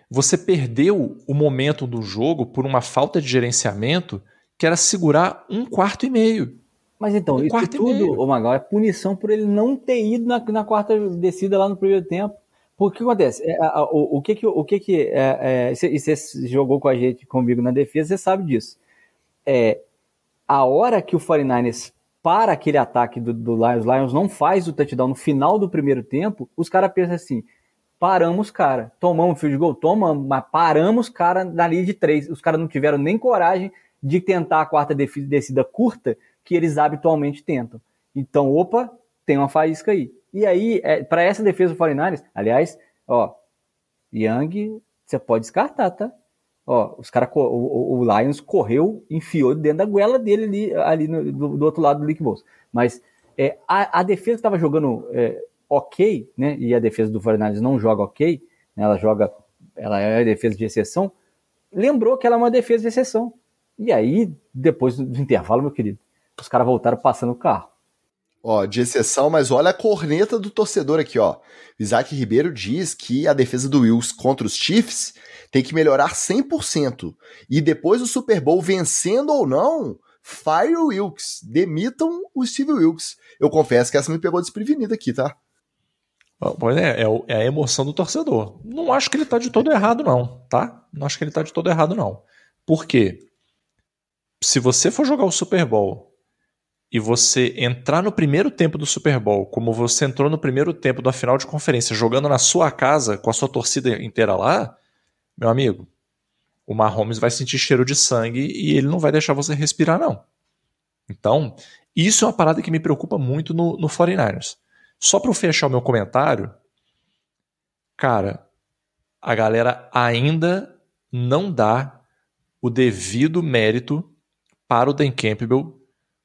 Você perdeu o momento do jogo por uma falta de gerenciamento que era segurar um quarto e meio. Mas então, um isso tudo, ô Magal, é punição por ele não ter ido na, na quarta descida lá no primeiro tempo. Porque o que acontece? É, o, o, que que, o que, que é, é, você jogou com a gente, comigo na defesa, você sabe disso. É, a hora que o 49ers para aquele ataque do, do Lions, Lions não faz o touchdown no final do primeiro tempo, os caras pensam assim, paramos cara, tomamos field goal, tomamos, mas paramos cara na linha de três. Os caras não tiveram nem coragem de tentar a quarta descida curta que eles habitualmente tentam. Então, opa, tem uma faísca aí. E aí, é, para essa defesa do 49 aliás, ó, Young, você pode descartar, tá? Ó, os cara, o, o, Lions correu, enfiou dentro da goela dele ali, ali no, do, do, outro lado do Bolsa. Mas é, a, a, defesa estava jogando é, ok, né? E a defesa do 49 não joga ok, né, ela joga, ela é defesa de exceção. Lembrou que ela é uma defesa de exceção. E aí, depois do intervalo, meu querido, os caras voltaram passando o carro. Ó, de exceção, mas olha a corneta do torcedor aqui, ó. Isaac Ribeiro diz que a defesa do Wills contra os Chiefs tem que melhorar 100%. E depois do Super Bowl, vencendo ou não, fire o Wilkes. Demitam o Steve Wilkes. Eu confesso que essa me pegou desprevenida aqui, tá? Pois é, é, é a emoção do torcedor. Não acho que ele tá de todo errado, não, tá? Não acho que ele tá de todo errado, não. Por quê? Se você for jogar o Super Bowl e você entrar no primeiro tempo do Super Bowl, como você entrou no primeiro tempo da final de conferência, jogando na sua casa com a sua torcida inteira lá, meu amigo, o Mahomes vai sentir cheiro de sangue e ele não vai deixar você respirar, não. Então, isso é uma parada que me preocupa muito no, no 49ers. Só para fechar o meu comentário, cara, a galera ainda não dá o devido mérito para o Dan Campbell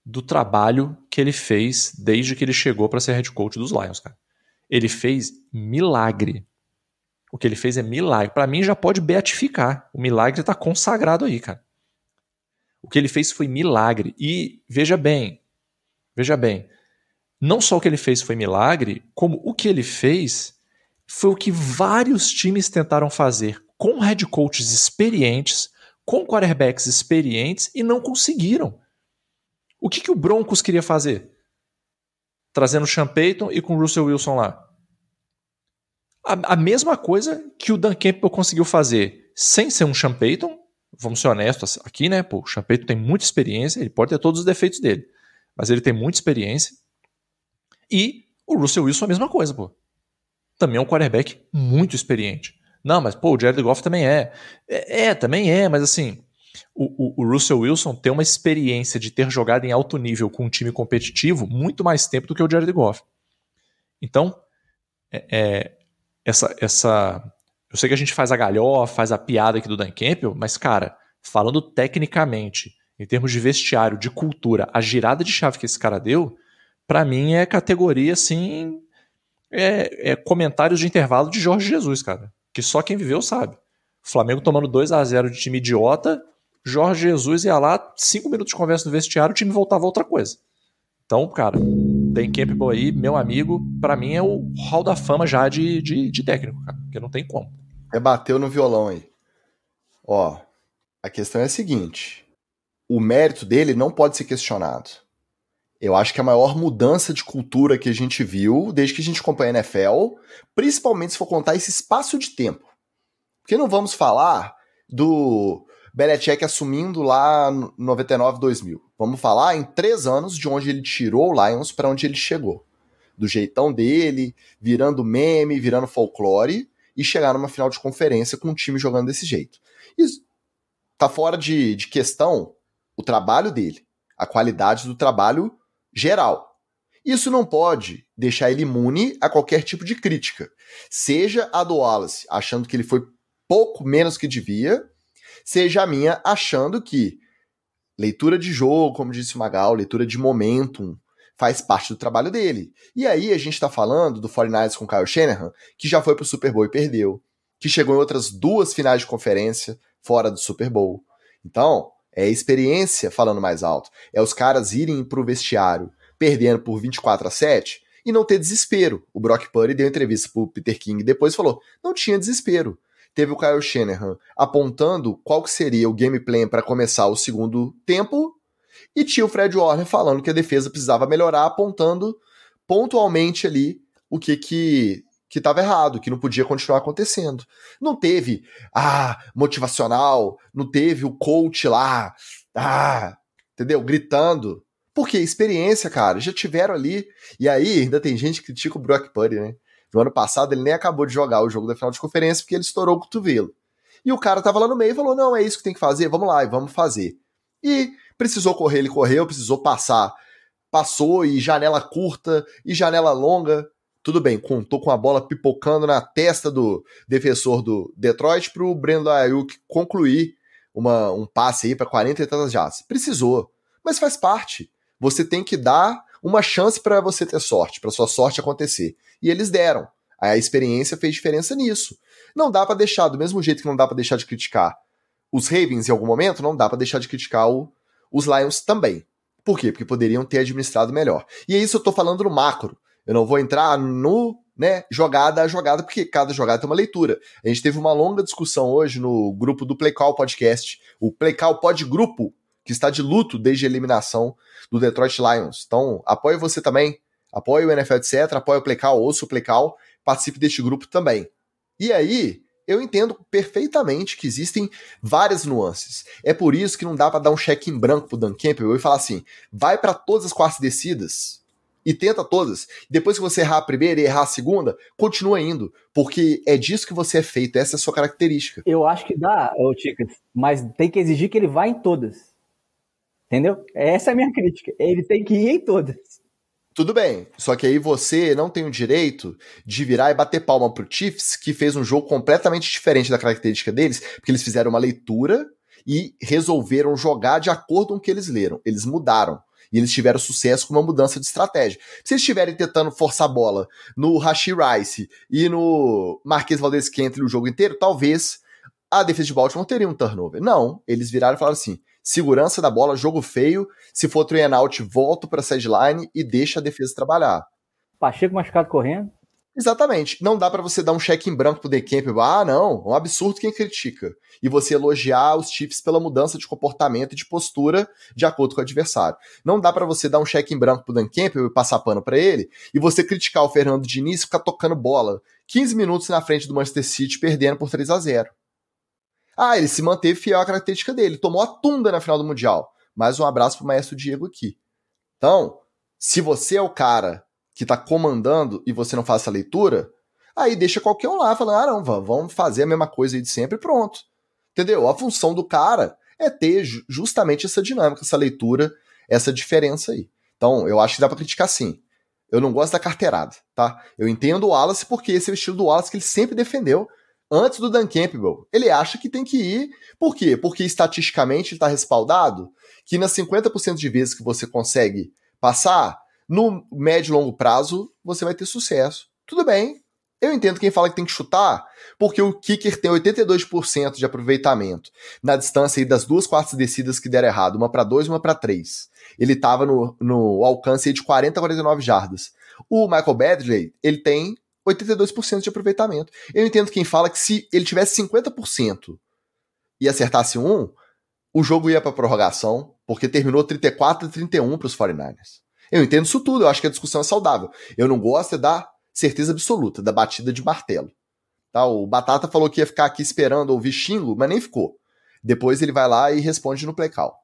do trabalho que ele fez desde que ele chegou para ser head coach dos Lions, cara. Ele fez milagre. O que ele fez é milagre. Para mim já pode beatificar. O milagre está consagrado aí, cara. O que ele fez foi milagre. E veja bem, veja bem, não só o que ele fez foi milagre, como o que ele fez foi o que vários times tentaram fazer com head coaches experientes, com quarterbacks experientes e não conseguiram. O que, que o Broncos queria fazer? Trazendo o Sean Payton e com o Russell Wilson lá. a, a, mesma coisa que o Dan Campbell conseguiu fazer sem ser um Sean Payton, vamos ser honestos aqui, né? Pô, o Sean Payton tem muita experiência, ele pode ter todos os defeitos dele, mas ele tem muita experiência. E o Russell Wilson a mesma coisa, pô. Também é um quarterback muito experiente. Não, mas pô, o Jared Goff também é. É, é também é, mas assim, o, o, o, Russell Wilson tem uma experiência de ter jogado em alto nível com um time competitivo muito mais tempo do que o Jared Goff. Então, é, é, essa, essa. Eu sei que a gente faz a galhofa, faz a piada aqui do Dan Campbell, mas, cara, falando tecnicamente, em termos de vestiário, de cultura, a girada de chave que esse cara deu, para mim é categoria assim. É, é comentários de intervalo de Jorge Jesus, cara. Que só quem viveu sabe. Flamengo tomando 2 a 0 de time idiota, Jorge Jesus ia lá, cinco minutos de conversa no vestiário, o time voltava a outra coisa. Então, cara, Dan Campbell aí, meu amigo, para mim é o hall da fama já de, de, de técnico, cara, porque não tem como. É bateu no violão aí. Ó, a questão é a seguinte: o mérito dele não pode ser questionado. Eu acho que a maior mudança de cultura que a gente viu desde que a gente acompanha a NFL, principalmente se for contar esse espaço de tempo. Porque não vamos falar do Belichick assumindo lá no 99, 2000. Vamos falar em três anos de onde ele tirou o Lions para onde ele chegou. Do jeitão dele, virando meme, virando folclore e chegar numa final de conferência com um time jogando desse jeito. Isso tá fora de, de questão o trabalho dele, a qualidade do trabalho geral. Isso não pode deixar ele imune a qualquer tipo de crítica. Seja a do Wallace, achando que ele foi pouco menos que devia, seja a minha achando que leitura de jogo, como disse o Magal, leitura de momentum, faz parte do trabalho dele. E aí a gente está falando do 49ers com Kyle Shanahan, que já foi pro Super Bowl e perdeu, que chegou em outras duas finais de conferência fora do Super Bowl. Então, é experiência falando mais alto. É os caras irem pro vestiário perdendo por 24 a 7 e não ter desespero. O Brock Purdy deu entrevista pro Peter King depois e falou: não tinha desespero teve o Kyle Shanahan apontando qual que seria o gameplay para começar o segundo tempo, e tinha o Fred Warner falando que a defesa precisava melhorar, apontando pontualmente ali o que que que estava errado, que não podia continuar acontecendo. Não teve ah, motivacional, não teve o coach lá, ah, entendeu? Gritando. Porque experiência, cara, já tiveram ali. E aí ainda tem gente que critica o Brock Purdy, né? No ano passado, ele nem acabou de jogar o jogo da final de conferência porque ele estourou o cotovelo. E o cara tava lá no meio e falou: não, é isso que tem que fazer, vamos lá e vamos fazer. E precisou correr, ele correu, precisou passar. Passou e janela curta e janela longa. Tudo bem, contou com a bola pipocando na testa do defensor do Detroit para o Brandon Ayuk concluir uma, um passe aí para 40 e tantas jardas. Precisou, mas faz parte. Você tem que dar uma chance para você ter sorte, para sua sorte acontecer. E eles deram. A experiência fez diferença nisso. Não dá para deixar, do mesmo jeito que não dá para deixar de criticar os Ravens em algum momento, não dá para deixar de criticar o, os Lions também. Por quê? Porque poderiam ter administrado melhor. E é isso eu tô falando no macro. Eu não vou entrar no né, jogada a jogada, porque cada jogada tem uma leitura. A gente teve uma longa discussão hoje no grupo do Playcall Podcast, o Playcall Pod Grupo, que está de luto desde a eliminação do Detroit Lions. Então, apoie você também, apoie o NFL, etc., apoie o Playcal, ouça o Playcal, participe deste grupo também. E aí, eu entendo perfeitamente que existem várias nuances. É por isso que não dá para dar um cheque em branco pro Dan Campbell e falar assim: vai para todas as quartas descidas e tenta todas. Depois que você errar a primeira e errar a segunda, continua indo, porque é disso que você é feito, essa é a sua característica. Eu acho que dá, ô mas tem que exigir que ele vá em todas. Entendeu? Essa é a minha crítica. Ele tem que ir em todas. Tudo bem, só que aí você não tem o direito de virar e bater palma pro Chiefs, que fez um jogo completamente diferente da característica deles, porque eles fizeram uma leitura e resolveram jogar de acordo com o que eles leram. Eles mudaram. E eles tiveram sucesso com uma mudança de estratégia. Se eles estiverem tentando forçar a bola no Rashi Rice e no Marquês Valdez Kentley o jogo inteiro, talvez a defesa de Baltimore teria um turnover. Não, eles viraram e falaram assim: segurança da bola, jogo feio. Se for three and out, volto para sideline e deixa a defesa trabalhar. Pacheco machucado correndo. Exatamente. Não dá para você dar um cheque em branco pro Decamp. Ah, não. É um absurdo quem critica. E você elogiar os Chiefs pela mudança de comportamento e de postura de acordo com o adversário. Não dá para você dar um cheque em branco pro Dan Campbell e passar pano para ele e você criticar o Fernando Diniz e ficar tocando bola 15 minutos na frente do Manchester City, perdendo por 3 a 0 Ah, ele se manteve fiel à característica dele, tomou a tunda na final do Mundial. Mais um abraço pro maestro Diego aqui. Então, se você é o cara que está comandando e você não faz essa leitura, aí deixa qualquer um lá falando, ah, não, vamos fazer a mesma coisa aí de sempre e pronto. Entendeu? A função do cara é ter justamente essa dinâmica, essa leitura, essa diferença aí. Então, eu acho que dá para criticar sim. Eu não gosto da carteirada, tá? Eu entendo o Wallace porque esse é o estilo do Wallace que ele sempre defendeu antes do Dan Campbell. Ele acha que tem que ir. Por quê? Porque estatisticamente está respaldado que nas 50% de vezes que você consegue passar, no médio e longo prazo, você vai ter sucesso. Tudo bem. Eu entendo quem fala que tem que chutar, porque o kicker tem 82% de aproveitamento na distância das duas quartas descidas que deram errado, uma para dois, uma para três. Ele estava no, no alcance de 40 a 49 jardas. O Michael Badley, ele tem 82% de aproveitamento. Eu entendo quem fala que se ele tivesse 50% e acertasse um, o jogo ia para prorrogação, porque terminou 34 a 31 para os 49ers. Eu entendo isso tudo, eu acho que a discussão é saudável. Eu não gosto é da certeza absoluta, da batida de martelo. Tá? O Batata falou que ia ficar aqui esperando ouvir xingo, mas nem ficou. Depois ele vai lá e responde no play call.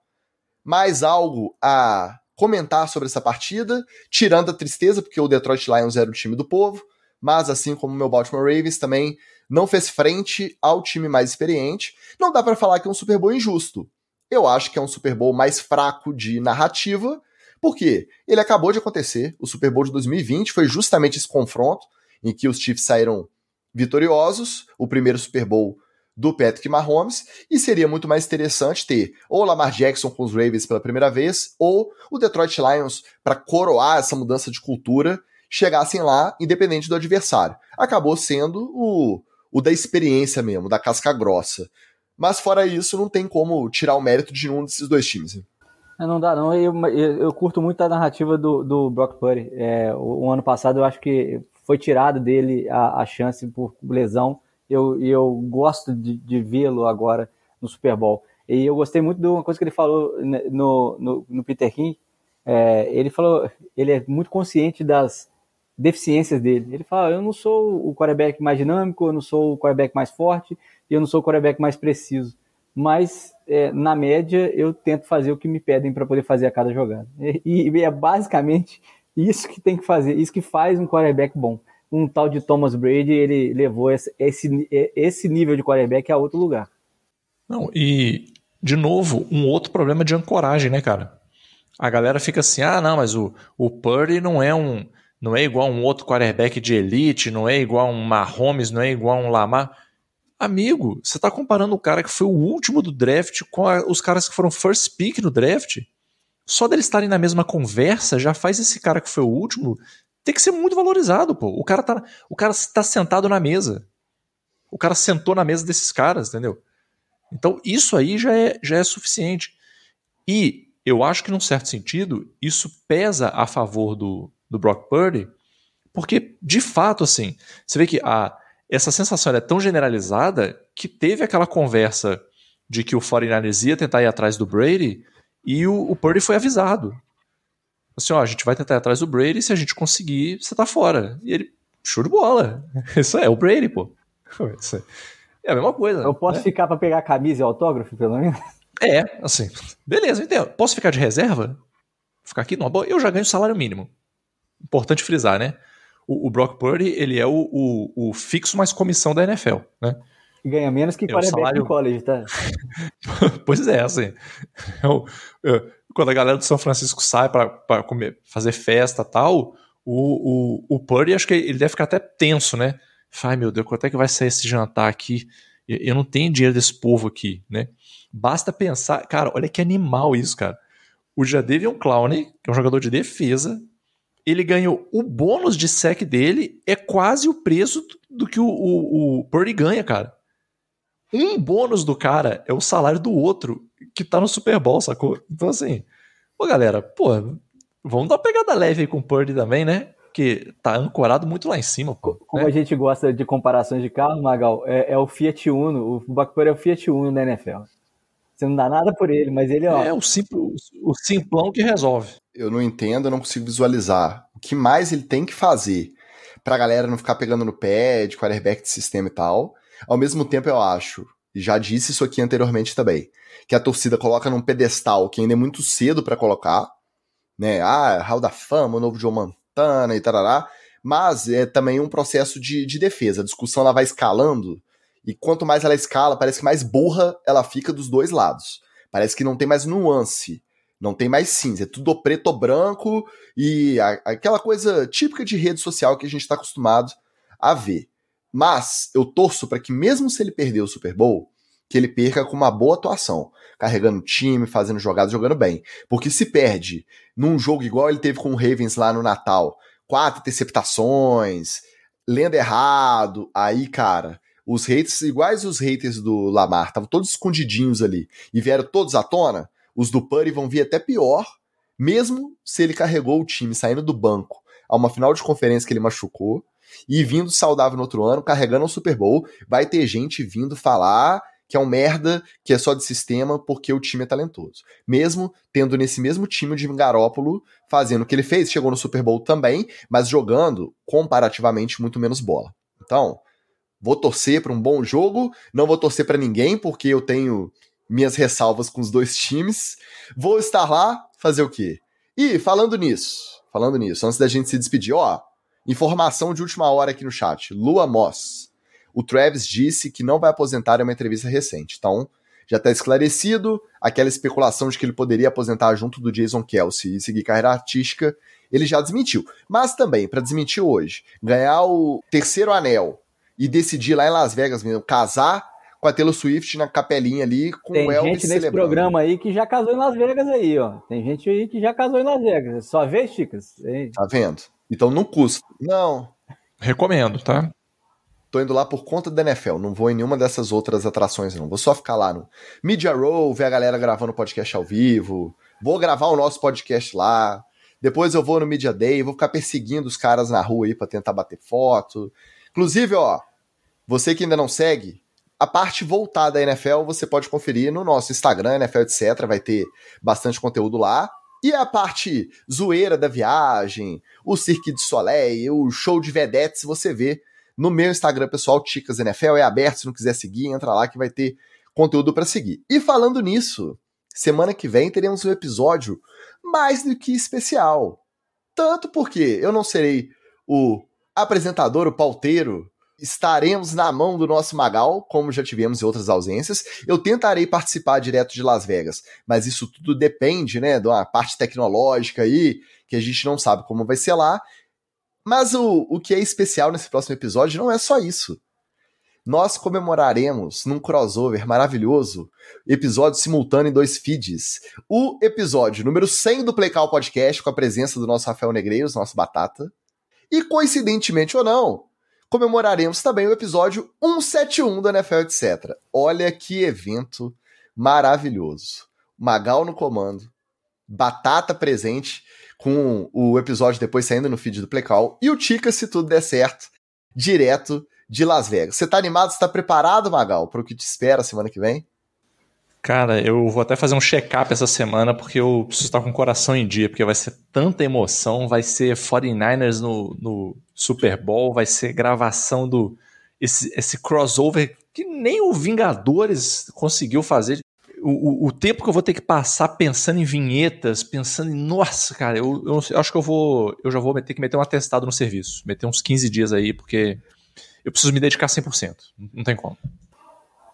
Mais algo a comentar sobre essa partida, tirando a tristeza, porque o Detroit Lions era o time do povo, mas assim como o meu Baltimore Ravens também não fez frente ao time mais experiente. Não dá para falar que é um Super Bowl injusto. Eu acho que é um Super Bowl mais fraco de narrativa, por quê? Ele acabou de acontecer. O Super Bowl de 2020 foi justamente esse confronto em que os Chiefs saíram vitoriosos, o primeiro Super Bowl do Patrick Mahomes, e seria muito mais interessante ter ou Lamar Jackson com os Ravens pela primeira vez, ou o Detroit Lions para coroar essa mudança de cultura, chegassem lá independente do adversário. Acabou sendo o, o da experiência mesmo, da casca grossa. Mas fora isso, não tem como tirar o mérito de nenhum desses dois times. É, não dá, não. Eu, eu, eu, curto muito a narrativa do, do Brock Purdy. É, o, o, ano passado eu acho que foi tirado dele a, a chance por lesão. Eu, eu gosto de, de vê-lo agora no Super Bowl. E eu gostei muito de uma coisa que ele falou no, no, no Peter King. É, ele falou, ele é muito consciente das deficiências dele. Ele fala, eu não sou o quarterback mais dinâmico, eu não sou o quarterback mais forte, eu não sou o quarterback mais preciso mas é, na média eu tento fazer o que me pedem para poder fazer a cada jogada. E, e, é basicamente isso que tem que fazer, isso que faz um quarterback bom. Um tal de Thomas Brady, ele levou esse, esse, esse nível de quarterback a outro lugar. Não, e de novo, um outro problema de ancoragem, né, cara? A galera fica assim: ah, não, mas o, o Purdy não é um. Não é igual um outro quarterback de elite, não é igual um Mahomes, não é igual um Lamar. Amigo, você está comparando o cara que foi o último do draft com a, os caras que foram first pick no draft? Só deles estarem na mesma conversa já faz esse cara que foi o último ter que ser muito valorizado, pô. O cara tá, o cara tá sentado na mesa. O cara sentou na mesa desses caras, entendeu? Então isso aí já é, já é suficiente. E eu acho que, num certo sentido, isso pesa a favor do, do Brock Purdy, porque, de fato, assim, você vê que a, essa sensação é tão generalizada que teve aquela conversa de que o 49ers ia tentar ir atrás do Brady e o, o Purdy foi avisado. Assim, ó, a gente vai tentar ir atrás do Brady se a gente conseguir, você tá fora. E ele, show de bola. Isso é, o Brady, pô. É a mesma coisa. Eu posso né? ficar para pegar camisa e autógrafo, pelo menos? É, assim, beleza, entendo. Posso ficar de reserva? Ficar aqui boa? Eu já ganho salário mínimo. Importante frisar, né? o, o Brock Purdy, ele é o, o, o, fixo mais comissão da NFL, né? Ganha menos que é quarterback salário... college, tá? pois é, assim. Eu, eu, quando a galera do São Francisco sai para fazer festa tal, o, o, o Purdy, acho que ele deve ficar até tenso, né? Ai, meu Deus, quanto é que vai sair esse jantar aqui? Eu não tenho dinheiro desse povo aqui, né? Basta pensar, cara, olha que animal isso, cara. O Jadavion Clowney, que é um jogador de defesa, ele ganhou o bônus de sec dele é quase o preço do que o, o, o Purdy ganha, cara. Um bônus do cara é o salário do outro que tá no Super Bowl, sacou? Então, assim, pô, galera, pô, vamos dar uma pegada leve aí com o Purdy também, né? Que tá ancorado muito lá em cima, pô. Como né? a gente gosta de comparações de carro, Magal, é, é o Fiat Uno, o Buck Purdy é o Fiat Uno da NFL. Você não dá nada por ele, mas ele, ó. É o, simples, o simplão que resolve. Eu não entendo, eu não consigo visualizar. O que mais ele tem que fazer pra galera não ficar pegando no pé de quarterback de sistema e tal. Ao mesmo tempo, eu acho, e já disse isso aqui anteriormente também, que a torcida coloca num pedestal que ainda é muito cedo para colocar, né? Ah, Hall da Fama, o novo Joe Montana e tarará. Mas é também um processo de, de defesa. A discussão ela vai escalando, e quanto mais ela escala, parece que mais burra ela fica dos dois lados. Parece que não tem mais nuance. Não tem mais cinza, é tudo preto ou branco e a, aquela coisa típica de rede social que a gente está acostumado a ver. Mas eu torço para que, mesmo se ele perder o Super Bowl, que ele perca com uma boa atuação, carregando o time, fazendo jogadas, jogando bem. Porque se perde num jogo igual ele teve com o Ravens lá no Natal, quatro interceptações, lendo errado, aí, cara, os haters, iguais os haters do Lamar, estavam todos escondidinhos ali e vieram todos à tona, os do Purdy vão vir até pior, mesmo se ele carregou o time saindo do banco a uma final de conferência que ele machucou e vindo saudável no outro ano, carregando o Super Bowl, vai ter gente vindo falar que é um merda, que é só de sistema porque o time é talentoso. Mesmo tendo nesse mesmo time o Jimmy Garoppolo fazendo o que ele fez, chegou no Super Bowl também, mas jogando comparativamente muito menos bola. Então, vou torcer para um bom jogo, não vou torcer para ninguém porque eu tenho minhas ressalvas com os dois times. Vou estar lá fazer o quê? E falando nisso, falando nisso, antes da gente se despedir, ó, informação de última hora aqui no chat. Lua Moss. O Travis disse que não vai aposentar em uma entrevista recente. Então, já está esclarecido aquela especulação de que ele poderia aposentar junto do Jason Kelsey e seguir carreira artística, ele já desmentiu. Mas também, para desmentir hoje, ganhar o terceiro anel e decidir lá em Las Vegas mesmo, casar com a Taylor Swift na capelinha ali com Tem o Elvis gente nesse celebrando. programa aí que já casou em Las Vegas aí, ó. Tem gente aí que já casou em Las Vegas. Só vê, Chicas? Hein? Tá vendo? Então não custa. Não, Recomendo, tá? tô indo lá por conta da NFL, não vou em nenhuma dessas outras atrações, não. Vou só ficar lá no Media Row, ver a galera gravando podcast ao vivo. Vou gravar o nosso podcast lá. Depois eu vou no Media Day, vou ficar perseguindo os caras na rua aí pra tentar bater foto. Inclusive, ó, você que ainda não segue, a parte voltada da NFL você pode conferir no nosso Instagram, NFL etc. Vai ter bastante conteúdo lá. E a parte zoeira da viagem, o Cirque de Soleil, o show de vedetes, você vê no meu Instagram pessoal, Ticas NFL, é aberto, se não quiser seguir, entra lá que vai ter conteúdo para seguir. E falando nisso, semana que vem teremos um episódio mais do que especial. Tanto porque eu não serei o apresentador, o pauteiro, estaremos na mão do nosso Magal, como já tivemos em outras ausências. Eu tentarei participar direto de Las Vegas, mas isso tudo depende, né, de uma parte tecnológica aí, que a gente não sabe como vai ser lá. Mas o, o que é especial nesse próximo episódio não é só isso. Nós comemoraremos num crossover maravilhoso, episódio simultâneo em dois feeds, o episódio número 100 do Play Call Podcast com a presença do nosso Rafael Negreiros, nosso Batata. E coincidentemente ou não, comemoraremos também o episódio 171 do NFL etc. Olha que evento maravilhoso. Magal no comando, Batata presente, com o episódio depois saindo no feed do Playcall, e o Tica, se tudo der certo, direto de Las Vegas. Você tá animado? Você tá preparado, Magal, para o que te espera semana que vem? Cara, eu vou até fazer um check-up essa semana porque eu preciso estar com o coração em dia, porque vai ser tanta emoção, vai ser 49ers no, no Super Bowl, vai ser gravação do esse, esse crossover que nem o Vingadores conseguiu fazer. O, o, o, tempo que eu vou ter que passar pensando em vinhetas, pensando em. Nossa, cara, eu, eu, eu acho que eu vou. Eu já vou ter que meter um atestado no serviço. Meter uns 15 dias aí, porque eu preciso me dedicar 100%. Não tem como.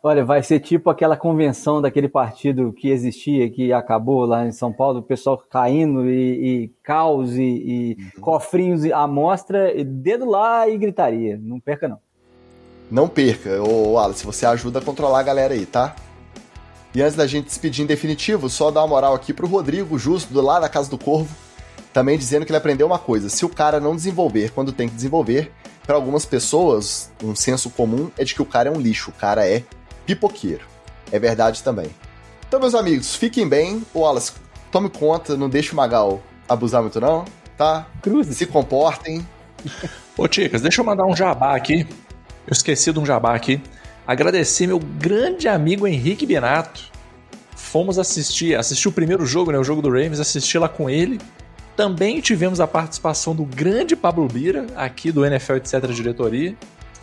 Olha, vai ser tipo aquela convenção daquele partido que existia, que acabou lá em São Paulo, o pessoal caindo e, e caos e, e uhum. cofrinhos à mostra, dedo lá e gritaria. Não perca, não. Não perca. Ô, Wallace, você ajuda a controlar a galera aí, tá? E antes da gente despedir em definitivo, só dar uma moral aqui pro Rodrigo Justo, do lado da Casa do Corvo, também dizendo que ele aprendeu uma coisa: se o cara não desenvolver quando tem que desenvolver, para algumas pessoas, um senso comum é de que o cara é um lixo, o cara é pipoqueiro. É verdade também. Então, meus amigos, fiquem bem. O Wallace, tome conta, não deixe o Magal abusar muito, não, tá? Cruze. Se comportem. Ô, Ticas, deixa eu mandar um jabá aqui. Eu esqueci de um jabá aqui. Agradecer meu grande amigo Henrique Benato. Fomos assistir, assistir o primeiro jogo, né? O jogo do Ravens, assisti lá com ele. Também tivemos a participação do grande Pablo Bira, aqui do NFL etc. Diretoria.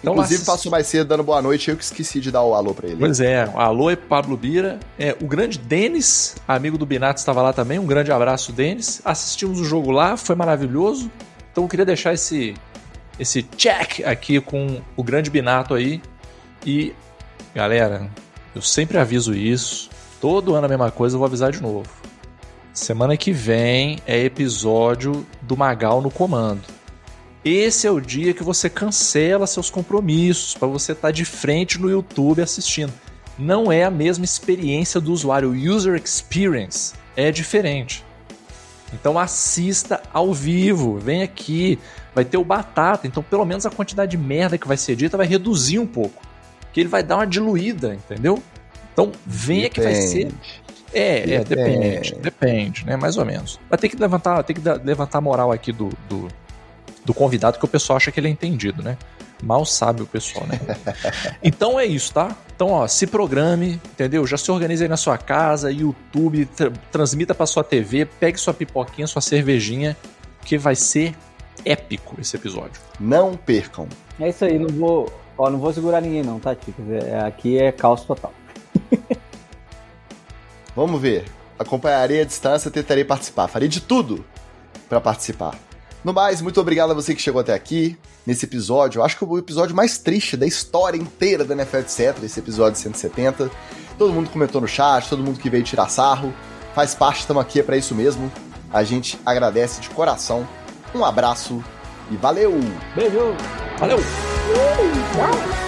Então, Inclusive, passou mais cedo dando boa noite, eu que esqueci de dar o alô pra ele. Pois é, alô é Pablo Bira. É, o grande Denis, amigo do Binato, estava lá também. Um grande abraço, Denis. Assistimos o jogo lá, foi maravilhoso. Então eu queria deixar esse, esse check aqui com o grande Binato aí. E, galera, eu sempre aviso isso. Todo ano a mesma coisa, eu vou avisar de novo. Semana que vem é episódio do Magal no comando. Esse é o dia que você cancela seus compromissos para você estar tá de frente no YouTube assistindo. Não é a mesma experiência do usuário, o user experience é diferente. Então assista ao vivo, vem aqui, vai ter o batata, então pelo menos a quantidade de merda que vai ser dita vai reduzir um pouco, que ele vai dar uma diluída, entendeu? Então venha que vai ser é, é, depende, depende, né? Mais ou menos. Vai ter que levantar, ter que levantar a moral aqui do, do, do convidado, que o pessoal acha que ele é entendido, né? Mal sabe o pessoal, né? então é isso, tá? Então, ó, se programe, entendeu? Já se organize aí na sua casa, YouTube, tra transmita para sua TV, pegue sua pipoquinha, sua cervejinha, que vai ser épico esse episódio. Não percam. É isso aí, não vou, ó, não vou segurar ninguém não, tá, Ticas? É, aqui é caos total. Vamos ver. Acompanharei a distância, tentarei participar. Farei de tudo para participar. No mais, muito obrigado a você que chegou até aqui nesse episódio. Eu acho que é o episódio mais triste da história inteira da NFL, etc. Esse episódio 170. Todo mundo comentou no chat, todo mundo que veio tirar sarro. Faz parte, estamos aqui, é para isso mesmo. A gente agradece de coração. Um abraço e valeu! Beijo! Valeu! Uh,